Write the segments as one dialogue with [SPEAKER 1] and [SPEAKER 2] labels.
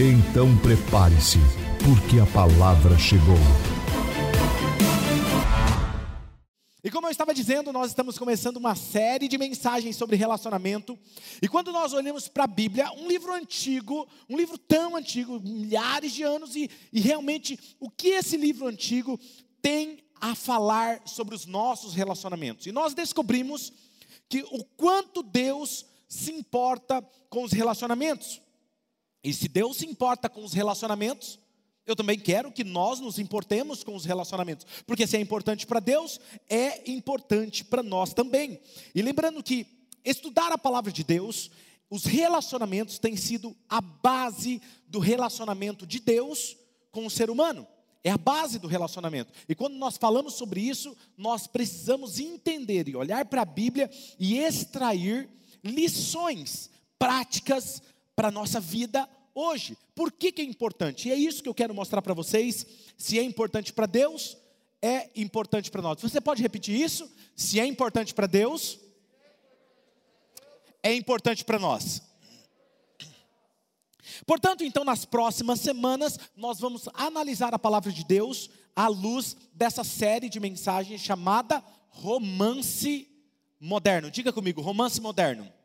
[SPEAKER 1] Então prepare-se, porque a palavra chegou.
[SPEAKER 2] E como eu estava dizendo, nós estamos começando uma série de mensagens sobre relacionamento. E quando nós olhamos para a Bíblia, um livro antigo, um livro tão antigo, milhares de anos, e, e realmente o que esse livro antigo tem a falar sobre os nossos relacionamentos. E nós descobrimos que o quanto Deus se importa com os relacionamentos. E se Deus se importa com os relacionamentos, eu também quero que nós nos importemos com os relacionamentos, porque se é importante para Deus, é importante para nós também. E lembrando que estudar a palavra de Deus, os relacionamentos têm sido a base do relacionamento de Deus com o ser humano. É a base do relacionamento. E quando nós falamos sobre isso, nós precisamos entender e olhar para a Bíblia e extrair lições práticas para a nossa vida hoje. Por que, que é importante? E é isso que eu quero mostrar para vocês. Se é importante para Deus, é importante para nós. Você pode repetir isso? Se é importante para Deus, é importante para nós. Portanto, então, nas próximas semanas, nós vamos analisar a palavra de Deus à luz dessa série de mensagens chamada Romance Moderno. Diga comigo, Romance Moderno.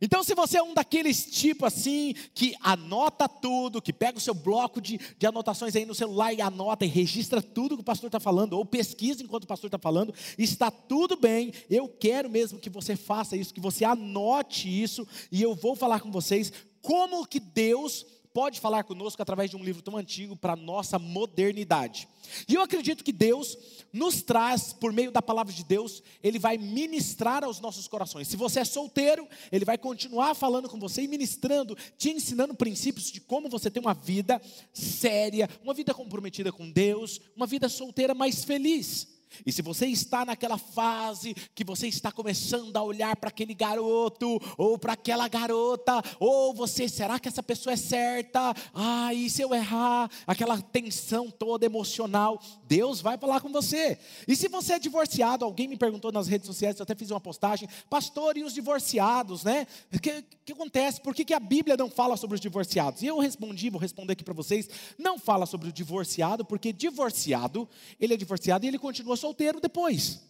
[SPEAKER 2] Então, se você é um daqueles tipo assim, que anota tudo, que pega o seu bloco de, de anotações aí no celular e anota e registra tudo que o pastor está falando, ou pesquisa enquanto o pastor está falando, está tudo bem, eu quero mesmo que você faça isso, que você anote isso, e eu vou falar com vocês como que Deus pode falar conosco através de um livro tão antigo para a nossa modernidade. E eu acredito que Deus nos traz, por meio da palavra de Deus, Ele vai ministrar aos nossos corações. Se você é solteiro, Ele vai continuar falando com você e ministrando, te ensinando princípios de como você tem uma vida séria, uma vida comprometida com Deus, uma vida solteira mais feliz. E se você está naquela fase que você está começando a olhar para aquele garoto ou para aquela garota, ou você, será que essa pessoa é certa? Ah, e se eu errar? Aquela tensão toda emocional, Deus vai falar com você. E se você é divorciado, alguém me perguntou nas redes sociais, eu até fiz uma postagem, pastor, e os divorciados, né? O que, que, acontece? Por que, que a Bíblia não fala sobre os divorciados? E eu respondi, vou responder aqui para vocês, não fala sobre o divorciado, porque divorciado, ele é divorciado e ele continua solteiro depois.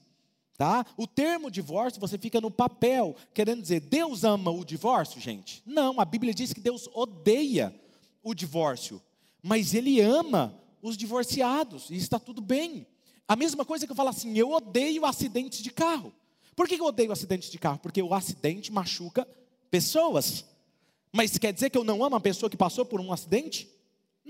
[SPEAKER 2] Tá? O termo divórcio, você fica no papel, querendo dizer, Deus ama o divórcio, gente? Não, a Bíblia diz que Deus odeia o divórcio, mas Ele ama os divorciados, e está tudo bem. A mesma coisa que eu falo assim, eu odeio acidentes de carro. Por que eu odeio acidentes de carro? Porque o acidente machuca pessoas. Mas quer dizer que eu não amo a pessoa que passou por um acidente?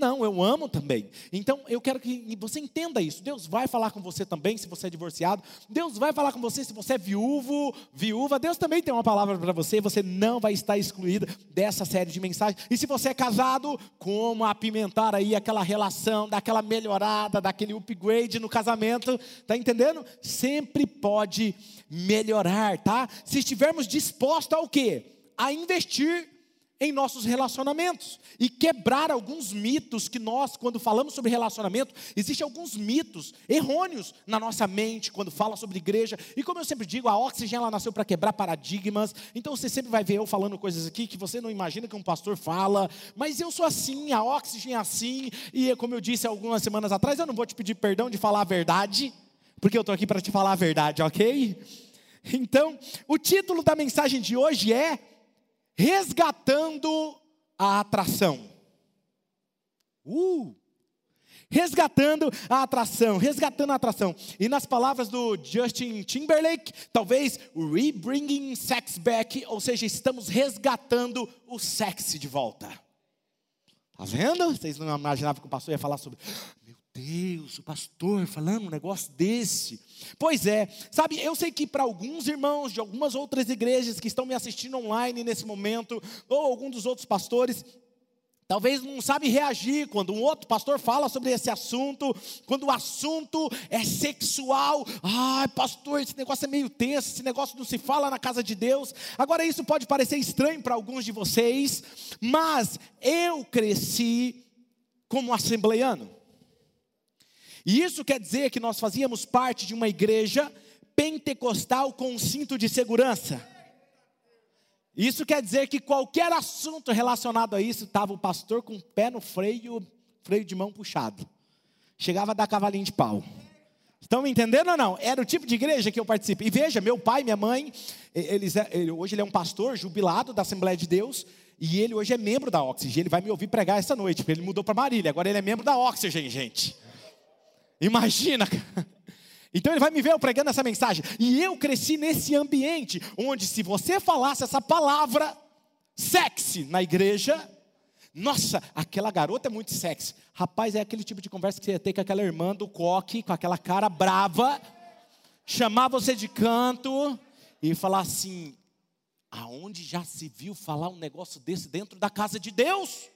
[SPEAKER 2] Não, eu amo também. Então eu quero que você entenda isso. Deus vai falar com você também se você é divorciado. Deus vai falar com você se você é viúvo, viúva. Deus também tem uma palavra para você. Você não vai estar excluída dessa série de mensagens. E se você é casado, como apimentar aí aquela relação, daquela melhorada, daquele upgrade no casamento, tá entendendo? Sempre pode melhorar, tá? Se estivermos dispostos ao quê? A investir em nossos relacionamentos e quebrar alguns mitos que nós, quando falamos sobre relacionamento, existem alguns mitos errôneos na nossa mente quando fala sobre igreja. E como eu sempre digo, a Oxygen ela nasceu para quebrar paradigmas. Então você sempre vai ver eu falando coisas aqui que você não imagina que um pastor fala, mas eu sou assim, a Oxygen é assim. E como eu disse algumas semanas atrás, eu não vou te pedir perdão de falar a verdade, porque eu estou aqui para te falar a verdade, ok? Então, o título da mensagem de hoje é resgatando a atração. Uh! Resgatando a atração, resgatando a atração. E nas palavras do Justin Timberlake, talvez rebringing sex back, ou seja, estamos resgatando o sexy de volta. Tá vendo? Vocês não imaginavam que o pastor ia falar sobre Deus, o pastor falando um negócio desse. Pois é, sabe, eu sei que para alguns irmãos de algumas outras igrejas que estão me assistindo online nesse momento, ou algum dos outros pastores, Talvez não sabe reagir quando um outro pastor fala sobre esse assunto, quando o assunto é sexual. Ai, pastor, esse negócio é meio tenso, esse negócio não se fala na casa de Deus. Agora, isso pode parecer estranho para alguns de vocês, mas eu cresci como assembleiano. E isso quer dizer que nós fazíamos parte de uma igreja pentecostal com um cinto de segurança. Isso quer dizer que qualquer assunto relacionado a isso, estava o pastor com o pé no freio, freio de mão puxado. Chegava a dar cavalinho de pau. Estão me entendendo ou não? Era o tipo de igreja que eu participo. E veja, meu pai, minha mãe, eles, é, ele, hoje ele é um pastor jubilado da Assembleia de Deus. E ele hoje é membro da Oxygen. Ele vai me ouvir pregar essa noite, porque ele mudou para Marília. Agora ele é membro da Oxygen, gente. Imagina. Então ele vai me ver eu pregando essa mensagem. E eu cresci nesse ambiente onde se você falasse essa palavra sexy na igreja, nossa, aquela garota é muito sexy. Rapaz, é aquele tipo de conversa que você ia ter com aquela irmã do coque, com aquela cara brava, chamar você de canto e falar assim: aonde já se viu falar um negócio desse dentro da casa de Deus?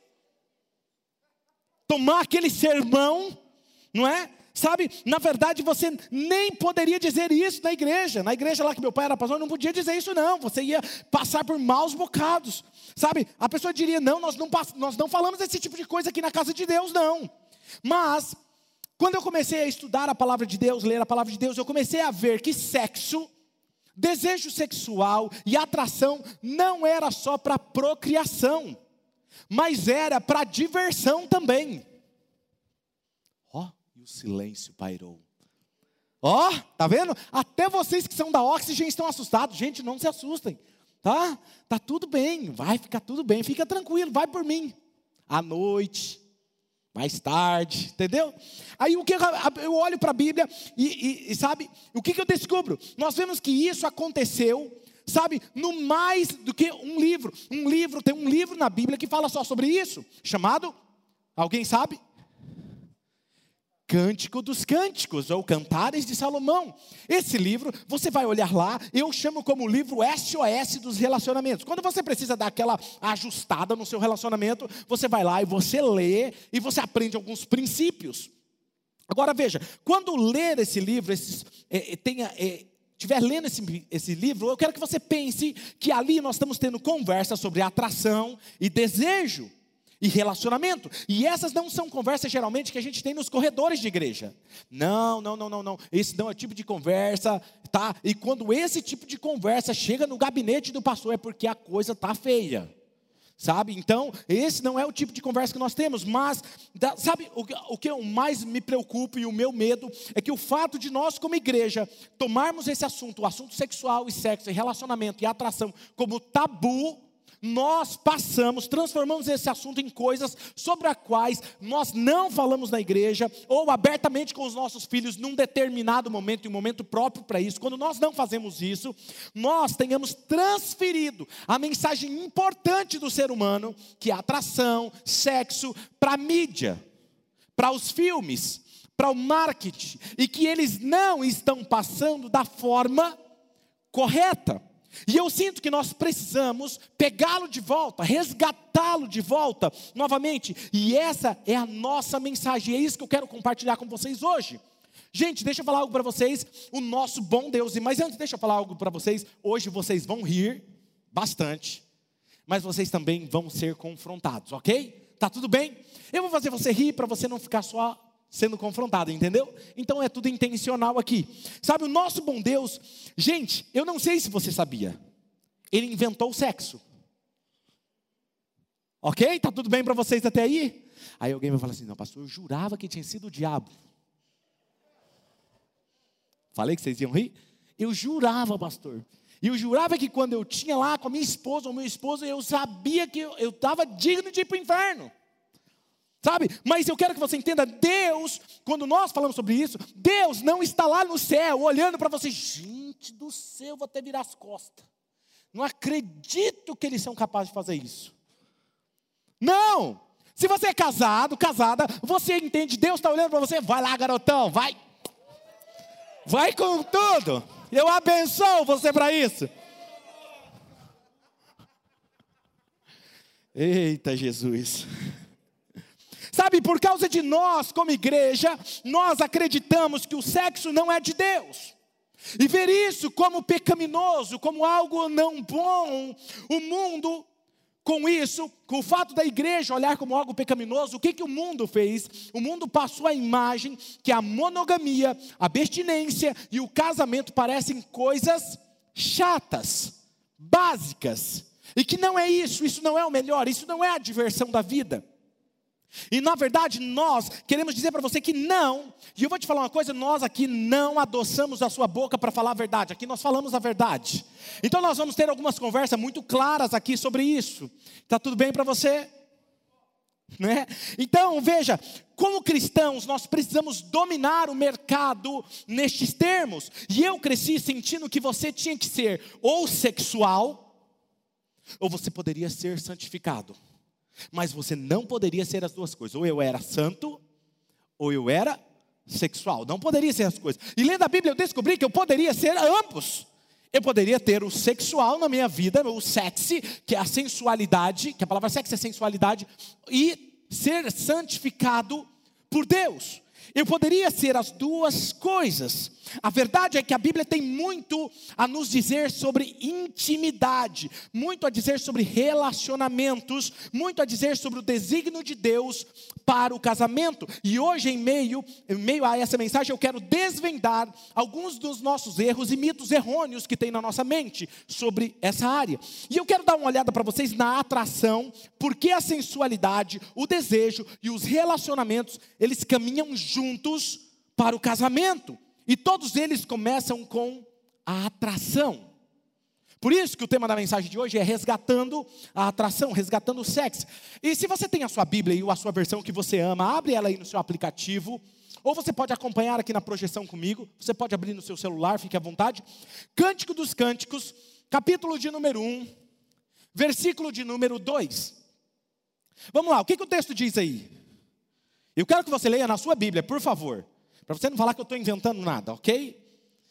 [SPEAKER 2] Tomar aquele sermão, não é? Sabe, na verdade você nem poderia dizer isso na igreja. Na igreja lá que meu pai era pastor, não podia dizer isso, não. Você ia passar por maus bocados. Sabe, a pessoa diria: não, nós não, nós não falamos esse tipo de coisa aqui na casa de Deus, não. Mas, quando eu comecei a estudar a palavra de Deus, ler a palavra de Deus, eu comecei a ver que sexo, desejo sexual e atração não era só para procriação, mas era para diversão também o silêncio pairou. Ó, oh, tá vendo? Até vocês que são da Oxygen estão assustados. Gente, não se assustem, tá? Tá tudo bem, vai ficar tudo bem, fica tranquilo, vai por mim. À noite, mais tarde, entendeu? Aí o que eu olho para a Bíblia e, e, e, sabe, o que, que eu descubro? Nós vemos que isso aconteceu, sabe, no mais do que um livro. Um livro, tem um livro na Bíblia que fala só sobre isso, chamado, alguém sabe? Cântico dos Cânticos, ou Cantares de Salomão. Esse livro, você vai olhar lá, eu chamo como livro SOS dos relacionamentos. Quando você precisa dar aquela ajustada no seu relacionamento, você vai lá e você lê e você aprende alguns princípios. Agora veja, quando ler esse livro, esses, é, é tenha, é, estiver lendo esse, esse livro, eu quero que você pense que ali nós estamos tendo conversa sobre atração e desejo e relacionamento. E essas não são conversas geralmente que a gente tem nos corredores de igreja. Não, não, não, não, não. Esse não é o tipo de conversa, tá? E quando esse tipo de conversa chega no gabinete do pastor é porque a coisa tá feia. Sabe? Então, esse não é o tipo de conversa que nós temos, mas, sabe, o, o que eu mais me preocupo e o meu medo é que o fato de nós, como igreja, tomarmos esse assunto, o assunto sexual e sexo, e relacionamento e atração, como tabu, nós passamos, transformamos esse assunto em coisas sobre as quais nós não falamos na igreja ou abertamente com os nossos filhos num determinado momento, em um momento próprio para isso. Quando nós não fazemos isso, nós tenhamos transferido a mensagem importante do ser humano, que é atração, sexo, para a mídia, para os filmes, para o marketing, e que eles não estão passando da forma correta. E eu sinto que nós precisamos pegá-lo de volta, resgatá-lo de volta novamente. E essa é a nossa mensagem. É isso que eu quero compartilhar com vocês hoje. Gente, deixa eu falar algo para vocês. O nosso bom Deus, mas antes, deixa eu falar algo para vocês. Hoje vocês vão rir bastante, mas vocês também vão ser confrontados, ok? Tá tudo bem? Eu vou fazer você rir para você não ficar só sendo confrontado, entendeu? Então é tudo intencional aqui. Sabe, o nosso bom Deus, gente, eu não sei se você sabia, ele inventou o sexo. Ok? Tá tudo bem para vocês até aí? Aí alguém vai falar assim: não, pastor, eu jurava que tinha sido o diabo. Falei que vocês iam rir? Eu jurava, pastor. E eu jurava que quando eu tinha lá com a minha esposa ou meu esposo, eu sabia que eu estava digno de ir para o inferno. Sabe? Mas eu quero que você entenda, Deus, quando nós falamos sobre isso, Deus não está lá no céu olhando para você, gente do céu, vou até virar as costas. Não acredito que eles são capazes de fazer isso. Não! Se você é casado, casada, você entende, Deus está olhando para você, vai lá, garotão, vai. Vai com tudo. Eu abençoo você para isso. Eita Jesus. Por causa de nós, como igreja, nós acreditamos que o sexo não é de Deus. E ver isso como pecaminoso, como algo não bom, o mundo com isso, com o fato da igreja olhar como algo pecaminoso, o que, que o mundo fez? O mundo passou a imagem que a monogamia, a abstinência e o casamento parecem coisas chatas, básicas, e que não é isso, isso não é o melhor, isso não é a diversão da vida. E na verdade, nós queremos dizer para você que não, e eu vou te falar uma coisa: nós aqui não adoçamos a sua boca para falar a verdade, aqui nós falamos a verdade. Então nós vamos ter algumas conversas muito claras aqui sobre isso. Está tudo bem para você? Né? Então, veja, como cristãos, nós precisamos dominar o mercado nestes termos. E eu cresci sentindo que você tinha que ser ou sexual, ou você poderia ser santificado. Mas você não poderia ser as duas coisas. Ou eu era santo, ou eu era sexual. Não poderia ser as coisas. E lendo a Bíblia eu descobri que eu poderia ser ambos. Eu poderia ter o sexual na minha vida, o sexy, que é a sensualidade, que a palavra sexy é sensualidade, e ser santificado por Deus. Eu poderia ser as duas coisas. A verdade é que a Bíblia tem muito a nos dizer sobre intimidade, muito a dizer sobre relacionamentos, muito a dizer sobre o desígnio de Deus para o casamento. E hoje, em meio, em meio a essa mensagem, eu quero desvendar alguns dos nossos erros e mitos errôneos que tem na nossa mente sobre essa área. E eu quero dar uma olhada para vocês na atração, porque a sensualidade, o desejo e os relacionamentos, eles caminham juntos para o casamento. E todos eles começam com a atração. Por isso que o tema da mensagem de hoje é resgatando a atração, resgatando o sexo. E se você tem a sua Bíblia e a sua versão que você ama, abre ela aí no seu aplicativo. Ou você pode acompanhar aqui na projeção comigo. Você pode abrir no seu celular, fique à vontade. Cântico dos Cânticos, capítulo de número 1, versículo de número 2. Vamos lá, o que, que o texto diz aí? Eu quero que você leia na sua Bíblia, por favor. Para você não falar que eu estou inventando nada, ok?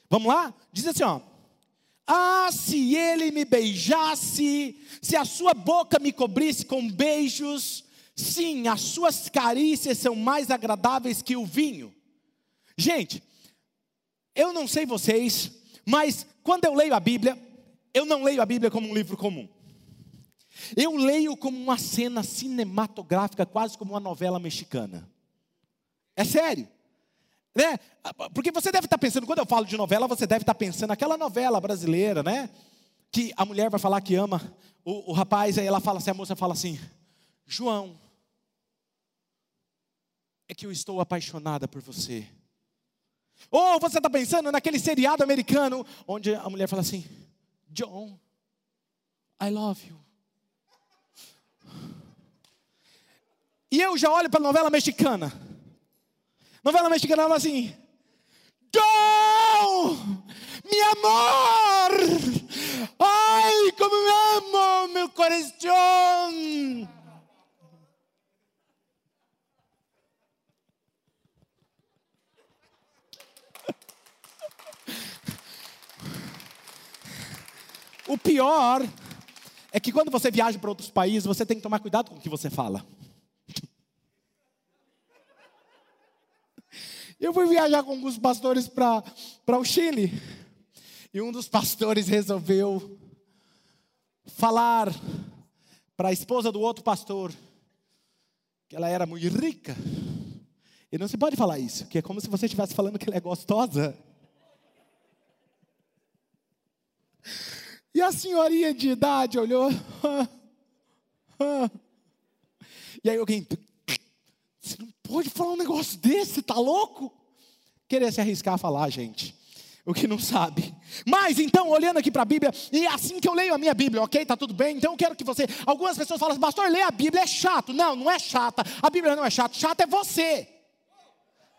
[SPEAKER 2] Vamos lá? Diz assim, ó. Ah, se ele me beijasse, se a sua boca me cobrisse com beijos, sim, as suas carícias são mais agradáveis que o vinho. Gente, eu não sei vocês, mas quando eu leio a Bíblia, eu não leio a Bíblia como um livro comum. Eu leio como uma cena cinematográfica, quase como uma novela mexicana. É sério. Né? Porque você deve estar pensando, quando eu falo de novela, você deve estar pensando naquela novela brasileira, né? Que a mulher vai falar que ama o, o rapaz, aí ela fala assim, a moça fala assim, João, é que eu estou apaixonada por você. Ou você está pensando naquele seriado americano, onde a mulher fala assim, John, I love you. E eu já olho para a novela mexicana. Novela mexicana fala assim: John, mi amor, ai, como me amo, meu coração. O pior é que quando você viaja para outros países, você tem que tomar cuidado com o que você fala. Eu fui viajar com alguns pastores para o Chile. E um dos pastores resolveu falar para a esposa do outro pastor que ela era muito rica. E não se pode falar isso, que é como se você estivesse falando que ela é gostosa. E a senhorinha de idade olhou. E aí alguém, você não pode falar um negócio desse, tá louco? Querer se arriscar a falar, gente. O que não sabe. Mas então, olhando aqui para a Bíblia, e é assim que eu leio a minha Bíblia, ok? Tá tudo bem? Então eu quero que você. Algumas pessoas falam assim, pastor, ler a Bíblia é chato. Não, não é chata. A Bíblia não é chata. Chato é você.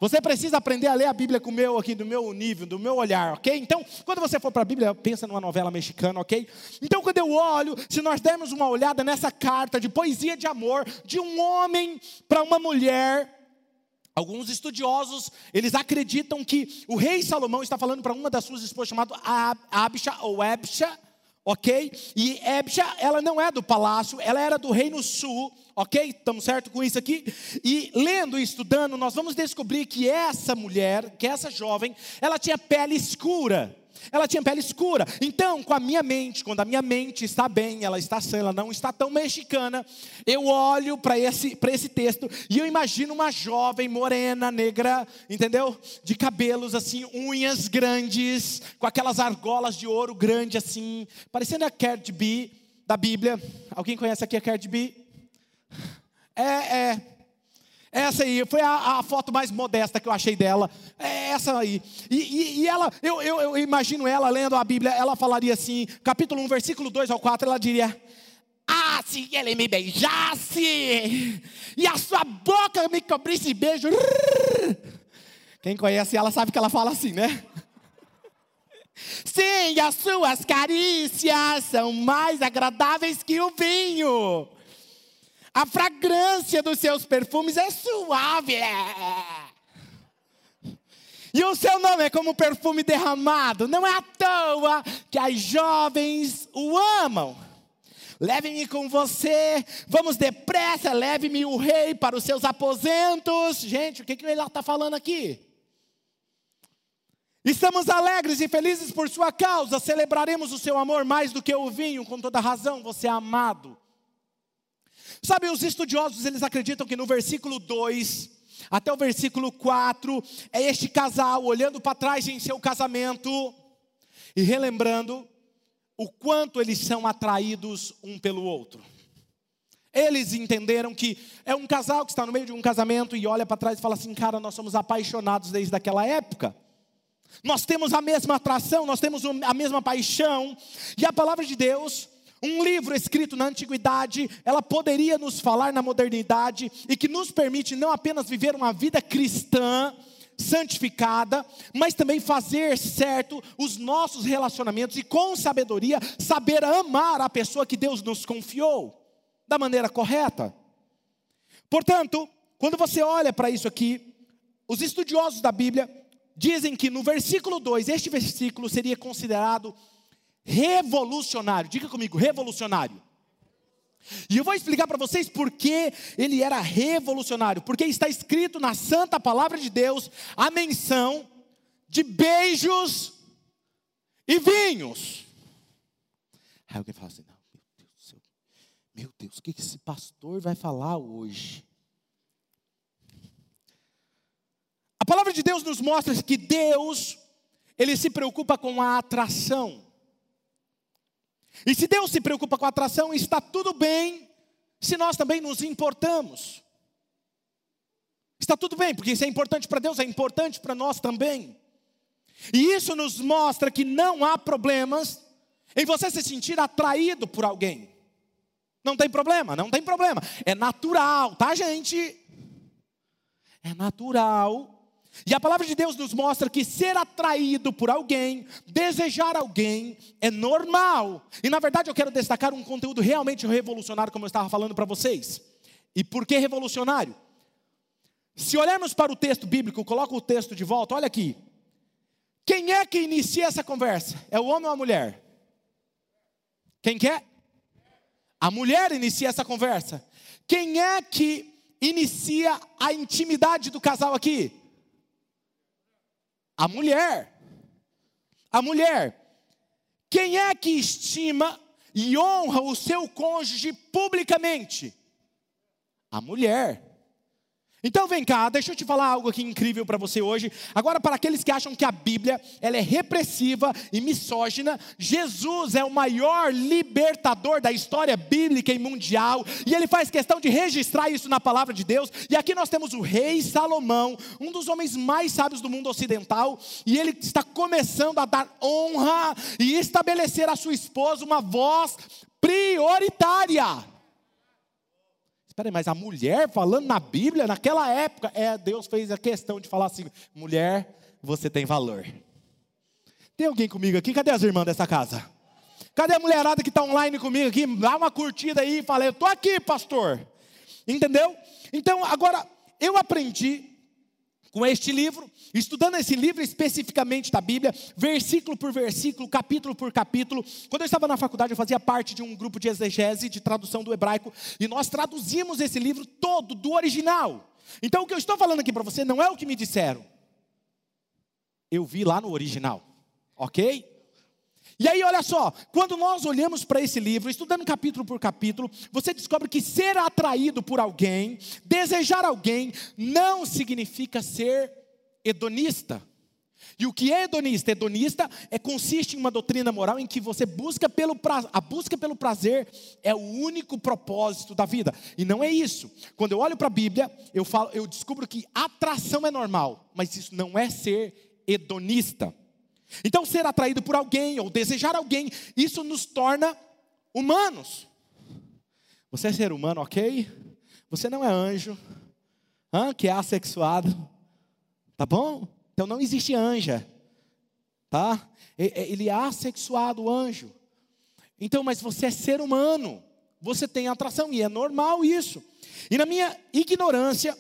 [SPEAKER 2] Você precisa aprender a ler a Bíblia com o meu aqui, do meu nível, do meu olhar, ok? Então, quando você for para a Bíblia, pensa numa novela mexicana, ok? Então, quando eu olho, se nós dermos uma olhada nessa carta de poesia de amor de um homem para uma mulher, Alguns estudiosos, eles acreditam que o rei Salomão está falando para uma das suas esposas chamada Abisha ou Ebsha, ok? E Ebsha, ela não é do palácio, ela era do reino sul, Ok? Estamos certo com isso aqui? E lendo e estudando, nós vamos descobrir que essa mulher, que essa jovem, ela tinha pele escura. Ela tinha pele escura. Então, com a minha mente, quando a minha mente está bem, ela está sã, ela não está tão mexicana, eu olho para esse, esse texto e eu imagino uma jovem morena, negra, entendeu? De cabelos assim, unhas grandes, com aquelas argolas de ouro grande assim, parecendo a Cardi B da Bíblia. Alguém conhece aqui a Cardi B? É, é. Essa aí, foi a, a, foto mais modesta que eu achei dela. É essa aí. E, e, e ela, eu, eu, eu, imagino ela lendo a Bíblia, ela falaria assim, capítulo 1, versículo 2 ao 4, ela diria: Ah, se ele me beijasse, e a sua boca me cobrisse beijo. Quem conhece ela sabe que ela fala assim, né? Sim, as suas carícias são mais agradáveis que o vinho. A fragrância dos seus perfumes é suave. E o seu nome é como perfume derramado. Não é à toa que as jovens o amam. Leve-me com você, vamos depressa, leve-me o rei para os seus aposentos. Gente, o que, que ele está falando aqui? Estamos alegres e felizes por sua causa, celebraremos o seu amor mais do que o vinho, com toda razão, você é amado. Sabe, os estudiosos, eles acreditam que no versículo 2 até o versículo 4 é este casal olhando para trás em seu casamento e relembrando o quanto eles são atraídos um pelo outro. Eles entenderam que é um casal que está no meio de um casamento e olha para trás e fala assim: cara, nós somos apaixonados desde aquela época. Nós temos a mesma atração, nós temos a mesma paixão, e a palavra de Deus um livro escrito na antiguidade, ela poderia nos falar na modernidade e que nos permite não apenas viver uma vida cristã, santificada, mas também fazer certo os nossos relacionamentos e com sabedoria saber amar a pessoa que Deus nos confiou da maneira correta. Portanto, quando você olha para isso aqui, os estudiosos da Bíblia dizem que no versículo 2, este versículo seria considerado revolucionário. Diga comigo, revolucionário. E eu vou explicar para vocês por que ele era revolucionário. Porque está escrito na santa palavra de Deus a menção de beijos e vinhos. Aí alguém fala assim: não, meu Deus do céu, meu Deus, o que esse pastor vai falar hoje? A palavra de Deus nos mostra que Deus, Ele se preocupa com a atração. E se Deus se preocupa com a atração, está tudo bem se nós também nos importamos. Está tudo bem, porque isso é importante para Deus, é importante para nós também. E isso nos mostra que não há problemas em você se sentir atraído por alguém. Não tem problema, não tem problema. É natural, tá, gente? É natural e a palavra de Deus nos mostra que ser atraído por alguém, desejar alguém, é normal. E na verdade eu quero destacar um conteúdo realmente revolucionário, como eu estava falando para vocês. E por que revolucionário? Se olharmos para o texto bíblico, coloca o texto de volta, olha aqui. Quem é que inicia essa conversa? É o homem ou a mulher? Quem quer? É? A mulher inicia essa conversa. Quem é que inicia a intimidade do casal aqui? A mulher. A mulher. Quem é que estima e honra o seu cônjuge publicamente? A mulher. Então vem cá, deixa eu te falar algo aqui incrível para você hoje. Agora, para aqueles que acham que a Bíblia ela é repressiva e misógina, Jesus é o maior libertador da história bíblica e mundial, e ele faz questão de registrar isso na palavra de Deus. E aqui nós temos o rei Salomão, um dos homens mais sábios do mundo ocidental, e ele está começando a dar honra e estabelecer a sua esposa uma voz prioritária. Espera aí, mas a mulher falando na Bíblia, naquela época, é, Deus fez a questão de falar assim: mulher, você tem valor. Tem alguém comigo aqui? Cadê as irmãs dessa casa? Cadê a mulherada que está online comigo aqui? Dá uma curtida aí e fala: Eu estou aqui, pastor. Entendeu? Então, agora, eu aprendi com este livro, estudando esse livro especificamente da Bíblia, versículo por versículo, capítulo por capítulo. Quando eu estava na faculdade, eu fazia parte de um grupo de exegese, de tradução do hebraico, e nós traduzimos esse livro todo do original. Então, o que eu estou falando aqui para você não é o que me disseram, eu vi lá no original, ok? E aí, olha só, quando nós olhamos para esse livro, estudando capítulo por capítulo, você descobre que ser atraído por alguém, desejar alguém, não significa ser hedonista. E o que é hedonista? Hedonista é, consiste em uma doutrina moral em que você busca pelo prazer, a busca pelo prazer é o único propósito da vida. E não é isso. Quando eu olho para a Bíblia, eu, falo, eu descubro que atração é normal, mas isso não é ser hedonista. Então, ser atraído por alguém ou desejar alguém, isso nos torna humanos. Você é ser humano, ok? Você não é anjo, que é assexuado, tá bom? Então não existe anja, tá? Ele é assexuado, o anjo. Então, mas você é ser humano, você tem atração e é normal isso. E na minha ignorância,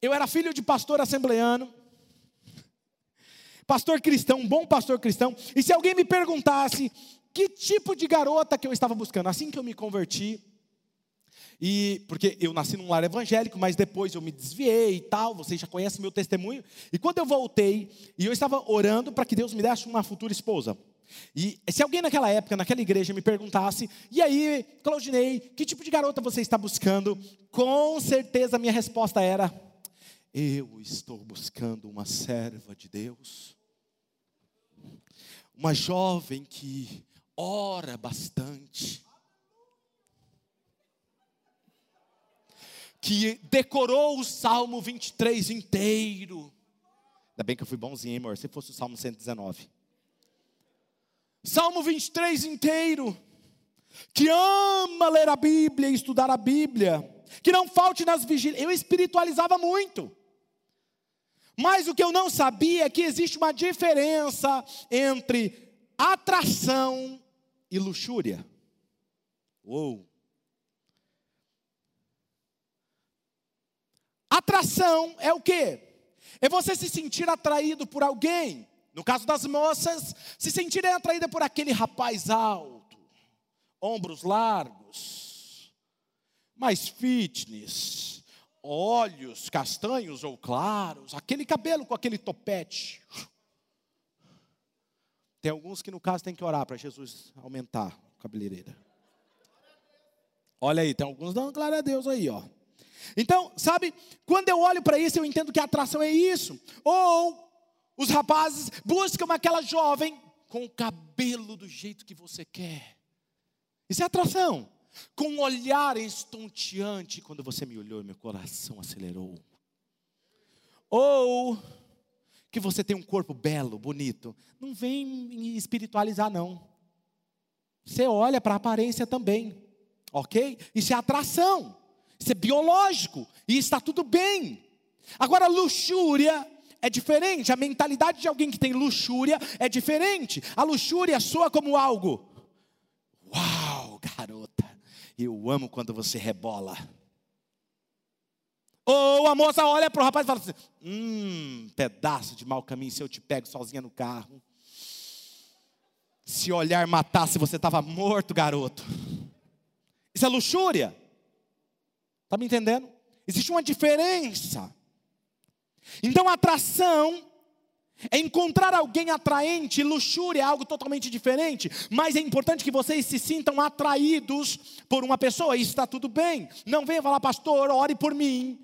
[SPEAKER 2] eu era filho de pastor assembleano, pastor cristão, um bom pastor cristão, e se alguém me perguntasse que tipo de garota que eu estava buscando, assim que eu me converti, e porque eu nasci num lar evangélico, mas depois eu me desviei e tal, vocês já conhecem meu testemunho. E quando eu voltei, e eu estava orando para que Deus me desse uma futura esposa. E se alguém naquela época, naquela igreja, me perguntasse, e aí, Claudinei, que tipo de garota você está buscando? Com certeza a minha resposta era: eu estou buscando uma serva de Deus uma jovem que ora bastante, que decorou o Salmo 23 inteiro. Ainda bem que eu fui bonzinho, hein, amor? Se fosse o Salmo 119. Salmo 23 inteiro. Que ama ler a Bíblia e estudar a Bíblia. Que não falte nas vigílias. Eu espiritualizava muito. Mas o que eu não sabia é que existe uma diferença entre atração e luxúria. Uou! Atração é o quê? É você se sentir atraído por alguém. No caso das moças, se sentirem atraídas por aquele rapaz alto, ombros largos, mais fitness, olhos castanhos ou claros, aquele cabelo com aquele topete. Tem alguns que, no caso, tem que orar para Jesus aumentar a cabeleireira. Olha aí, tem alguns dando glória a Deus aí, ó. Então, sabe, quando eu olho para isso, eu entendo que a atração é isso. Ou os rapazes buscam aquela jovem com o cabelo do jeito que você quer. Isso é atração com um olhar estonteante, quando você me olhou, meu coração acelerou. Ou que você tem um corpo belo, bonito, não vem espiritualizar, não. Você olha para a aparência também, ok? Isso é atração, isso é biológico, e está tudo bem. Agora, luxúria é diferente, a mentalidade de alguém que tem luxúria é diferente. A luxúria soa como algo, eu amo quando você rebola. Ou a moça olha para o rapaz e fala assim: Hum, pedaço de mau caminho, se eu te pego sozinha no carro. Se olhar matasse, você estava morto, garoto. Isso é luxúria. Está me entendendo? Existe uma diferença. Então, atração é encontrar alguém atraente, luxúria é algo totalmente diferente, mas é importante que vocês se sintam atraídos por uma pessoa, isso está tudo bem. Não venha falar, pastor, ore por mim.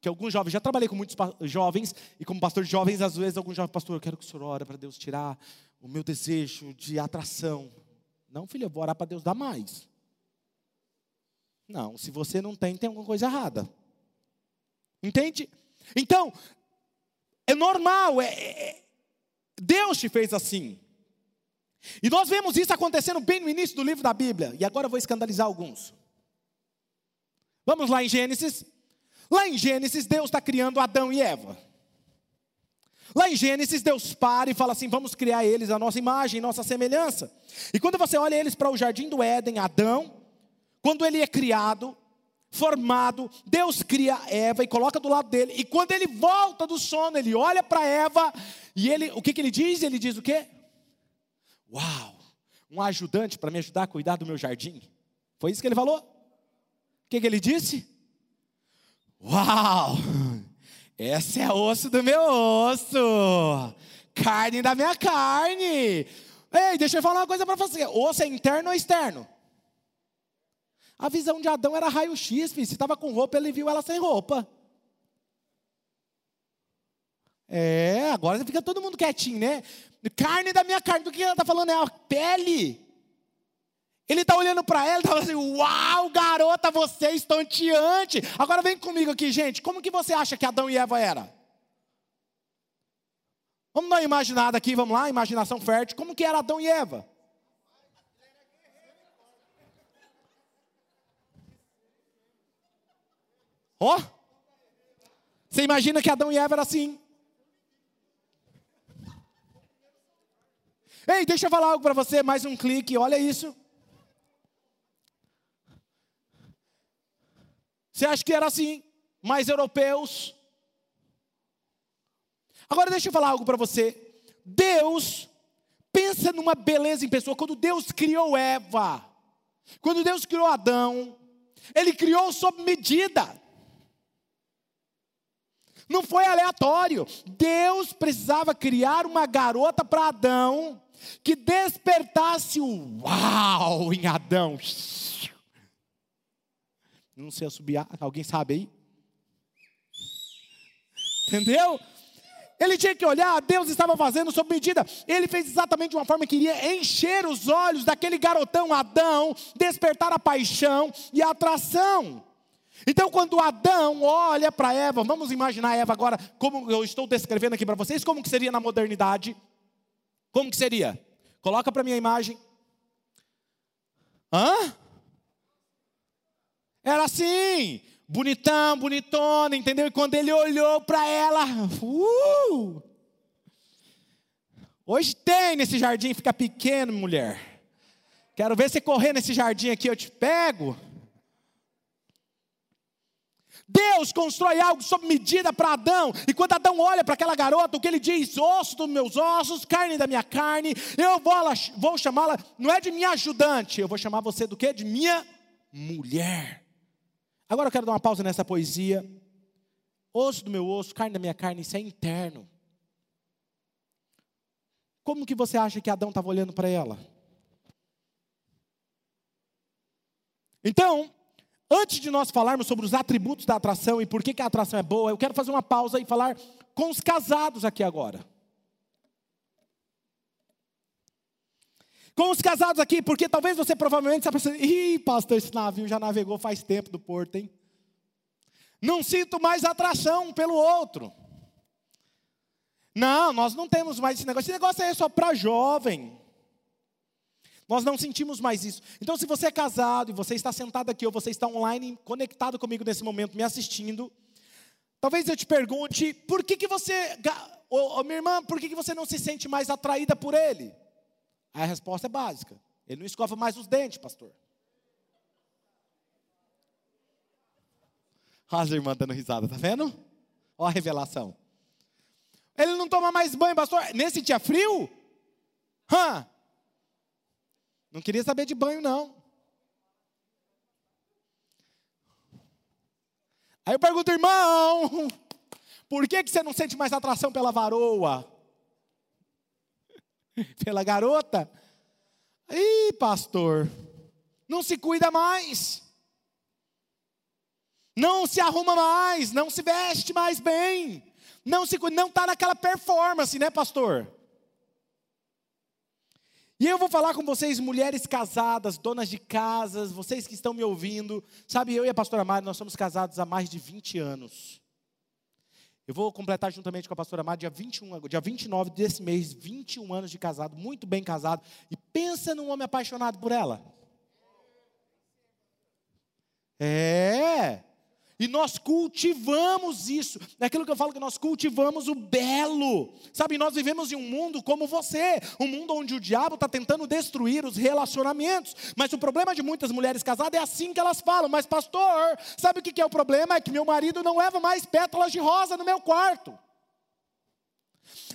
[SPEAKER 2] Que alguns jovens, já trabalhei com muitos jovens, e como pastor de jovens, às vezes alguns jovens, pastor, eu quero que o senhor ore para Deus tirar o meu desejo de atração. Não, filho, eu vou orar para Deus dar mais. Não, se você não tem, tem alguma coisa errada. Entende? Então, é normal, é, é, Deus te fez assim. E nós vemos isso acontecendo bem no início do livro da Bíblia. E agora eu vou escandalizar alguns. Vamos lá em Gênesis. Lá em Gênesis, Deus está criando Adão e Eva. Lá em Gênesis, Deus para e fala assim: vamos criar eles a nossa imagem, nossa semelhança. E quando você olha eles para o jardim do Éden, Adão, quando ele é criado, formado, Deus cria Eva e coloca do lado dele, e quando ele volta do sono, ele olha para Eva, e ele, o que, que ele diz? Ele diz o quê? Uau, um ajudante para me ajudar a cuidar do meu jardim. Foi isso que ele falou? O que, que ele disse? Uau, esse é osso do meu osso, carne da minha carne. Ei, deixa eu falar uma coisa para você: osso é interno ou externo? A visão de Adão era raio-x, se estava com roupa, ele viu ela sem roupa. É, agora fica todo mundo quietinho, né? Carne da minha carne, do que ela está falando? É a pele. Ele está olhando para ela e está falando assim: Uau, garota, você é estonteante. Agora vem comigo aqui, gente. Como que você acha que Adão e Eva era? Vamos dar uma imaginada aqui, vamos lá, imaginação fértil. Como que era Adão e Eva? Ó, oh, você imagina que Adão e Eva eram assim. Ei, deixa eu falar algo para você, mais um clique, olha isso. Você acha que era assim? Mais europeus? Agora deixa eu falar algo para você. Deus pensa numa beleza em pessoa. Quando Deus criou Eva, quando Deus criou Adão, Ele criou sob medida. Não foi aleatório. Deus precisava criar uma garota para Adão que despertasse o uau em Adão. Não sei assobiar, alguém sabe aí? Entendeu? Ele tinha que olhar, Deus estava fazendo sob medida. Ele fez exatamente de uma forma que iria encher os olhos daquele garotão Adão, despertar a paixão e a atração. Então, quando Adão olha para Eva, vamos imaginar Eva agora, como eu estou descrevendo aqui para vocês, como que seria na modernidade? Como que seria? Coloca para minha imagem. Hã? Era assim, bonitão, bonitona, entendeu? E quando ele olhou para ela, uh! Hoje tem nesse jardim, fica pequeno, mulher. Quero ver você correr nesse jardim aqui, eu te pego. Deus constrói algo sob medida para Adão, e quando Adão olha para aquela garota, o que ele diz? Osso dos meus ossos, carne da minha carne, eu vou, vou chamá-la, não é de minha ajudante, eu vou chamar você do que? De minha mulher. Agora eu quero dar uma pausa nessa poesia. Osso do meu osso, carne da minha carne, isso é interno. Como que você acha que Adão estava olhando para ela? Então, Antes de nós falarmos sobre os atributos da atração e por que, que a atração é boa, eu quero fazer uma pausa e falar com os casados aqui agora. Com os casados aqui, porque talvez você provavelmente está pensando, ih, pastor, esse navio já navegou faz tempo do porto, hein? Não sinto mais atração pelo outro. Não, nós não temos mais esse negócio. Esse negócio é só para jovem. Nós não sentimos mais isso. Então, se você é casado e você está sentado aqui, ou você está online, conectado comigo nesse momento, me assistindo, talvez eu te pergunte, por que, que você, oh, minha irmã, por que, que você não se sente mais atraída por ele? A resposta é básica. Ele não escova mais os dentes, pastor. Olha as irmãs dando risada, tá vendo? Olha a revelação. Ele não toma mais banho, pastor. Nesse dia frio? Hã? Não queria saber de banho, não. Aí eu pergunto, irmão, por que, que você não sente mais atração pela varoa? Pela garota? Ih, pastor, não se cuida mais. Não se arruma mais, não se veste mais bem. Não se não está naquela performance, né, pastor? E eu vou falar com vocês, mulheres casadas, donas de casas, vocês que estão me ouvindo. Sabe, eu e a pastora Mari, nós somos casados há mais de 20 anos. Eu vou completar juntamente com a pastora Mari, dia, 21, dia 29 desse mês, 21 anos de casado, muito bem casado. E pensa num homem apaixonado por ela. É. E nós cultivamos isso. É aquilo que eu falo que nós cultivamos o belo. Sabe, nós vivemos em um mundo como você, um mundo onde o diabo está tentando destruir os relacionamentos. Mas o problema de muitas mulheres casadas é assim que elas falam. Mas pastor, sabe o que é o problema? É que meu marido não leva mais pétalas de rosa no meu quarto.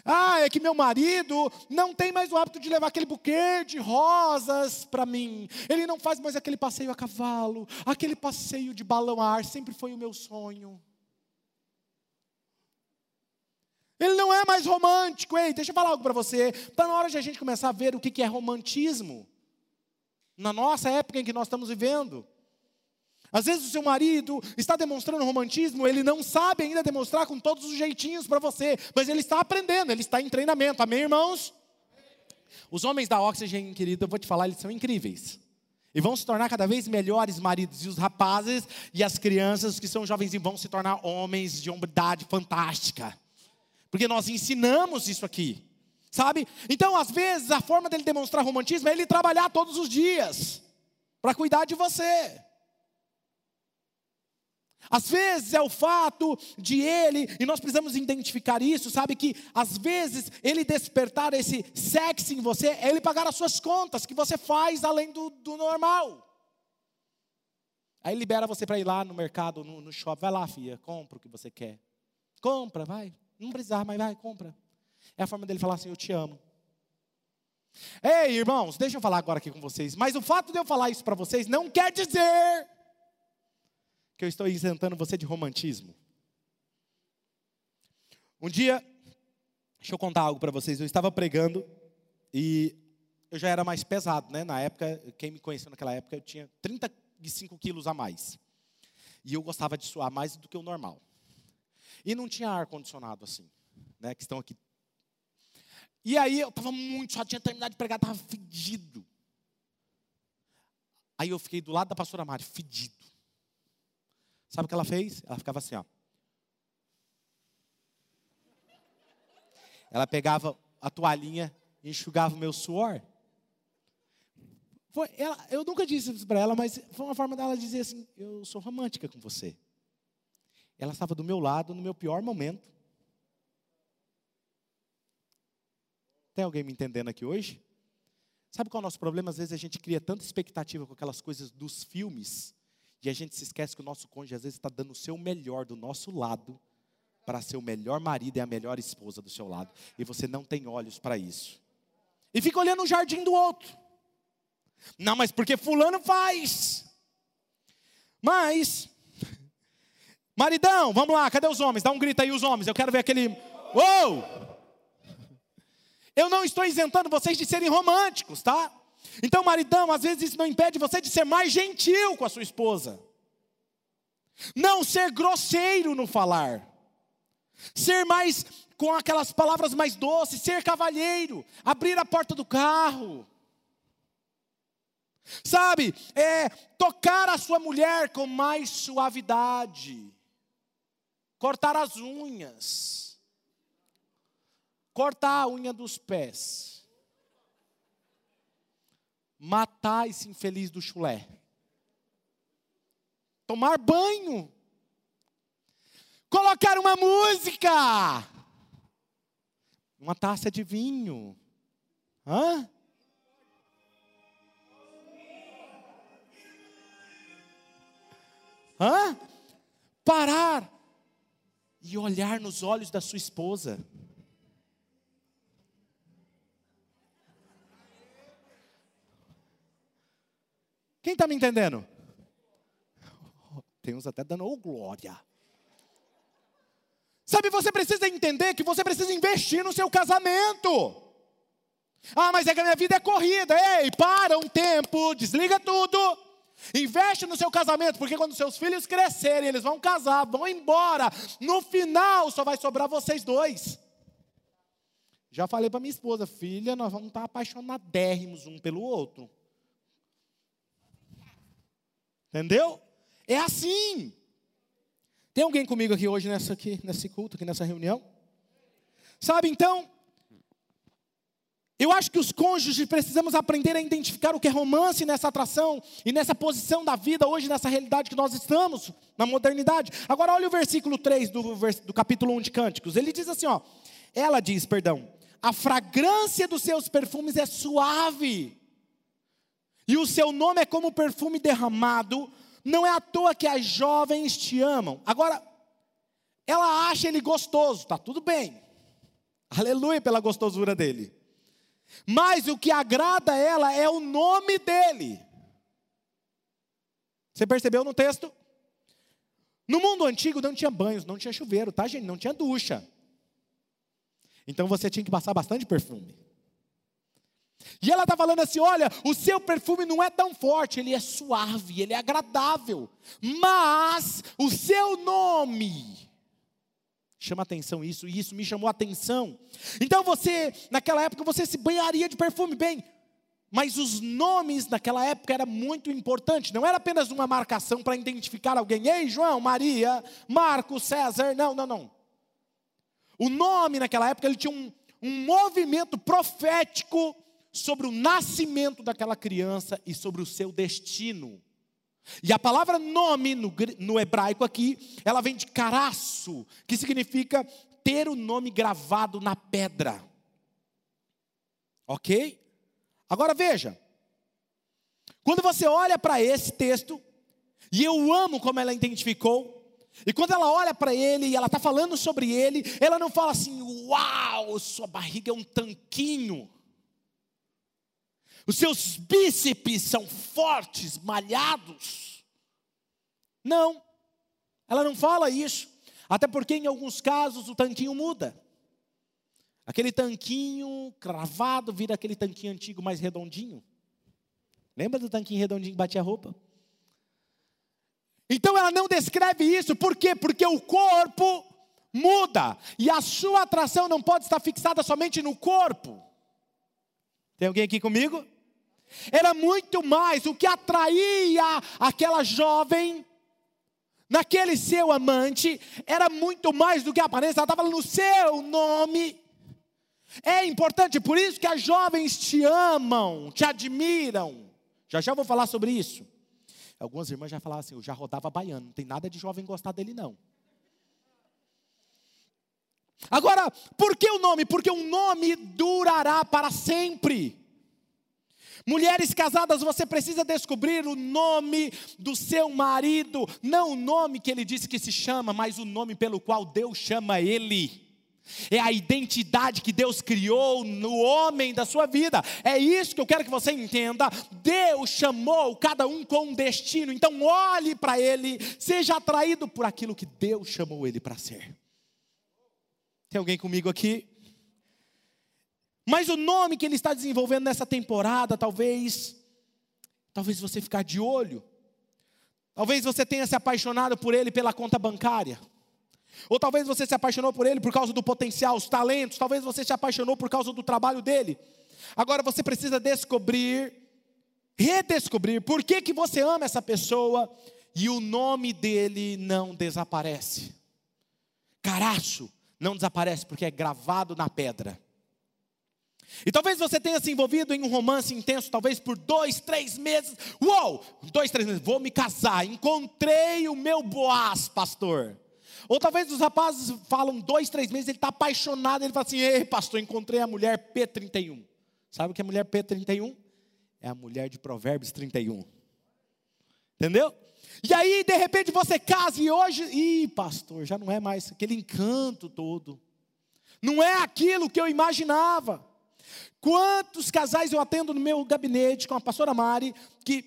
[SPEAKER 2] Ah, é que meu marido não tem mais o hábito de levar aquele buquê de rosas para mim. Ele não faz mais aquele passeio a cavalo, aquele passeio de balão a ar, sempre foi o meu sonho. Ele não é mais romântico. Ei, deixa eu falar algo para você. Está na hora de a gente começar a ver o que é romantismo. Na nossa época em que nós estamos vivendo. Às vezes o seu marido está demonstrando romantismo, ele não sabe ainda demonstrar com todos os jeitinhos para você, mas ele está aprendendo, ele está em treinamento. Amém, irmãos? Os homens da Oxygen, querido, eu vou te falar, eles são incríveis. E vão se tornar cada vez melhores maridos. E os rapazes e as crianças que são jovens vão se tornar homens de hombridade fantástica. Porque nós ensinamos isso aqui. Sabe? Então, às vezes, a forma dele demonstrar romantismo é ele trabalhar todos os dias para cuidar de você. Às vezes é o fato de ele, e nós precisamos identificar isso, sabe? Que às vezes ele despertar esse sexo em você é ele pagar as suas contas que você faz além do, do normal. Aí libera você para ir lá no mercado, no, no shopping. Vai lá, filha, compra o que você quer. Compra, vai. Não precisar, mas vai, compra. É a forma dele falar assim: Eu te amo. Ei, irmãos, deixa eu falar agora aqui com vocês. Mas o fato de eu falar isso para vocês não quer dizer que eu estou isentando você de romantismo. Um dia, deixa eu contar algo para vocês. Eu estava pregando e eu já era mais pesado, né? Na época, quem me conheceu naquela época, eu tinha 35 quilos a mais. E eu gostava de suar mais do que o normal. E não tinha ar-condicionado assim, né? Que estão aqui. E aí eu estava muito, só tinha terminado de pregar, estava fedido. Aí eu fiquei do lado da pastora Mari, fedido. Sabe o que ela fez? Ela ficava assim, ó. Ela pegava a toalhinha e enxugava o meu suor. Foi, ela, eu nunca disse isso para ela, mas foi uma forma dela dizer assim: Eu sou romântica com você. Ela estava do meu lado no meu pior momento. Tem alguém me entendendo aqui hoje? Sabe qual é o nosso problema? Às vezes a gente cria tanta expectativa com aquelas coisas dos filmes e a gente se esquece que o nosso cônjuge às vezes está dando o seu melhor do nosso lado para ser o melhor marido e a melhor esposa do seu lado. E você não tem olhos para isso. E fica olhando o jardim do outro. Não, mas porque fulano faz. Mas, maridão, vamos lá, cadê os homens? Dá um grito aí os homens, eu quero ver aquele. Uou! Eu não estou isentando vocês de serem românticos, tá? Então, maridão, às vezes isso não impede você de ser mais gentil com a sua esposa. Não ser grosseiro no falar. Ser mais com aquelas palavras mais doces, ser cavalheiro, abrir a porta do carro. Sabe, é tocar a sua mulher com mais suavidade. Cortar as unhas. Cortar a unha dos pés matar esse infeliz do chulé. Tomar banho. Colocar uma música. Uma taça de vinho. Hã? Hã? Parar e olhar nos olhos da sua esposa. Quem está me entendendo? Tem uns até dando oh, glória. Sabe, você precisa entender que você precisa investir no seu casamento. Ah, mas é que a minha vida é corrida. Ei, para um tempo, desliga tudo. Investe no seu casamento, porque quando seus filhos crescerem, eles vão casar, vão embora. No final só vai sobrar vocês dois. Já falei para minha esposa, filha, nós vamos estar apaixonadérrimos um pelo outro. Entendeu? É assim. Tem alguém comigo aqui hoje nessa aqui, nesse culto, aqui nessa reunião? Sabe então? Eu acho que os cônjuges precisamos aprender a identificar o que é romance nessa atração e nessa posição da vida hoje, nessa realidade que nós estamos, na modernidade. Agora, olha o versículo 3 do, do capítulo 1 de Cânticos. Ele diz assim: ó, ela diz, perdão, a fragrância dos seus perfumes é suave, e o seu nome é como perfume derramado. Não é à toa que as jovens te amam. Agora, ela acha ele gostoso, tá tudo bem. Aleluia pela gostosura dele. Mas o que agrada ela é o nome dele. Você percebeu no texto? No mundo antigo não tinha banhos, não tinha chuveiro, tá, gente? Não tinha ducha. Então você tinha que passar bastante perfume. E ela está falando assim: olha, o seu perfume não é tão forte, ele é suave, ele é agradável, mas o seu nome chama atenção isso, e isso me chamou atenção. Então você, naquela época, você se banharia de perfume, bem, mas os nomes naquela época era muito importante, não era apenas uma marcação para identificar alguém, ei João, Maria, Marcos, César, não, não, não. O nome naquela época ele tinha um, um movimento profético sobre o nascimento daquela criança e sobre o seu destino. E a palavra nome no, no hebraico aqui, ela vem de caraço, que significa ter o nome gravado na pedra. Ok? Agora veja, quando você olha para esse texto, e eu amo como ela identificou, e quando ela olha para ele e ela está falando sobre ele, ela não fala assim, uau, sua barriga é um tanquinho. Os seus bíceps são fortes, malhados. Não, ela não fala isso. Até porque em alguns casos o tanquinho muda. Aquele tanquinho cravado vira aquele tanquinho antigo mais redondinho. Lembra do tanquinho redondinho que batia a roupa? Então ela não descreve isso, por quê? Porque o corpo muda e a sua atração não pode estar fixada somente no corpo. Tem alguém aqui comigo? Era muito mais o que atraía aquela jovem naquele seu amante, era muito mais do que a aparência, ela estava no seu nome. É importante, por isso que as jovens te amam, te admiram. Já já vou falar sobre isso. Algumas irmãs já falaram assim: eu já rodava baiano, não tem nada de jovem gostar dele, não. Agora, por que o nome? Porque o nome durará para sempre. Mulheres casadas, você precisa descobrir o nome do seu marido, não o nome que ele disse que se chama, mas o nome pelo qual Deus chama ele. É a identidade que Deus criou no homem da sua vida. É isso que eu quero que você entenda. Deus chamou cada um com um destino. Então olhe para ele, seja atraído por aquilo que Deus chamou ele para ser. Tem alguém comigo aqui? Mas o nome que ele está desenvolvendo nessa temporada, talvez, talvez você ficar de olho. Talvez você tenha se apaixonado por ele pela conta bancária. Ou talvez você se apaixonou por ele por causa do potencial, os talentos. Talvez você se apaixonou por causa do trabalho dele. Agora você precisa descobrir, redescobrir por que, que você ama essa pessoa e o nome dele não desaparece. Caraço não desaparece porque é gravado na pedra. E talvez você tenha se envolvido em um romance intenso, talvez por dois, três meses. Uou! Dois, três meses, vou me casar. Encontrei o meu Boaz, pastor. Ou talvez os rapazes falam dois, três meses, ele está apaixonado, ele fala assim: Ei, pastor, encontrei a mulher P31. Sabe o que é a mulher P31? É a mulher de Provérbios 31. Entendeu? E aí, de repente, você casa e hoje, ih, pastor, já não é mais aquele encanto todo. Não é aquilo que eu imaginava. Quantos casais eu atendo no meu gabinete com a pastora Mari que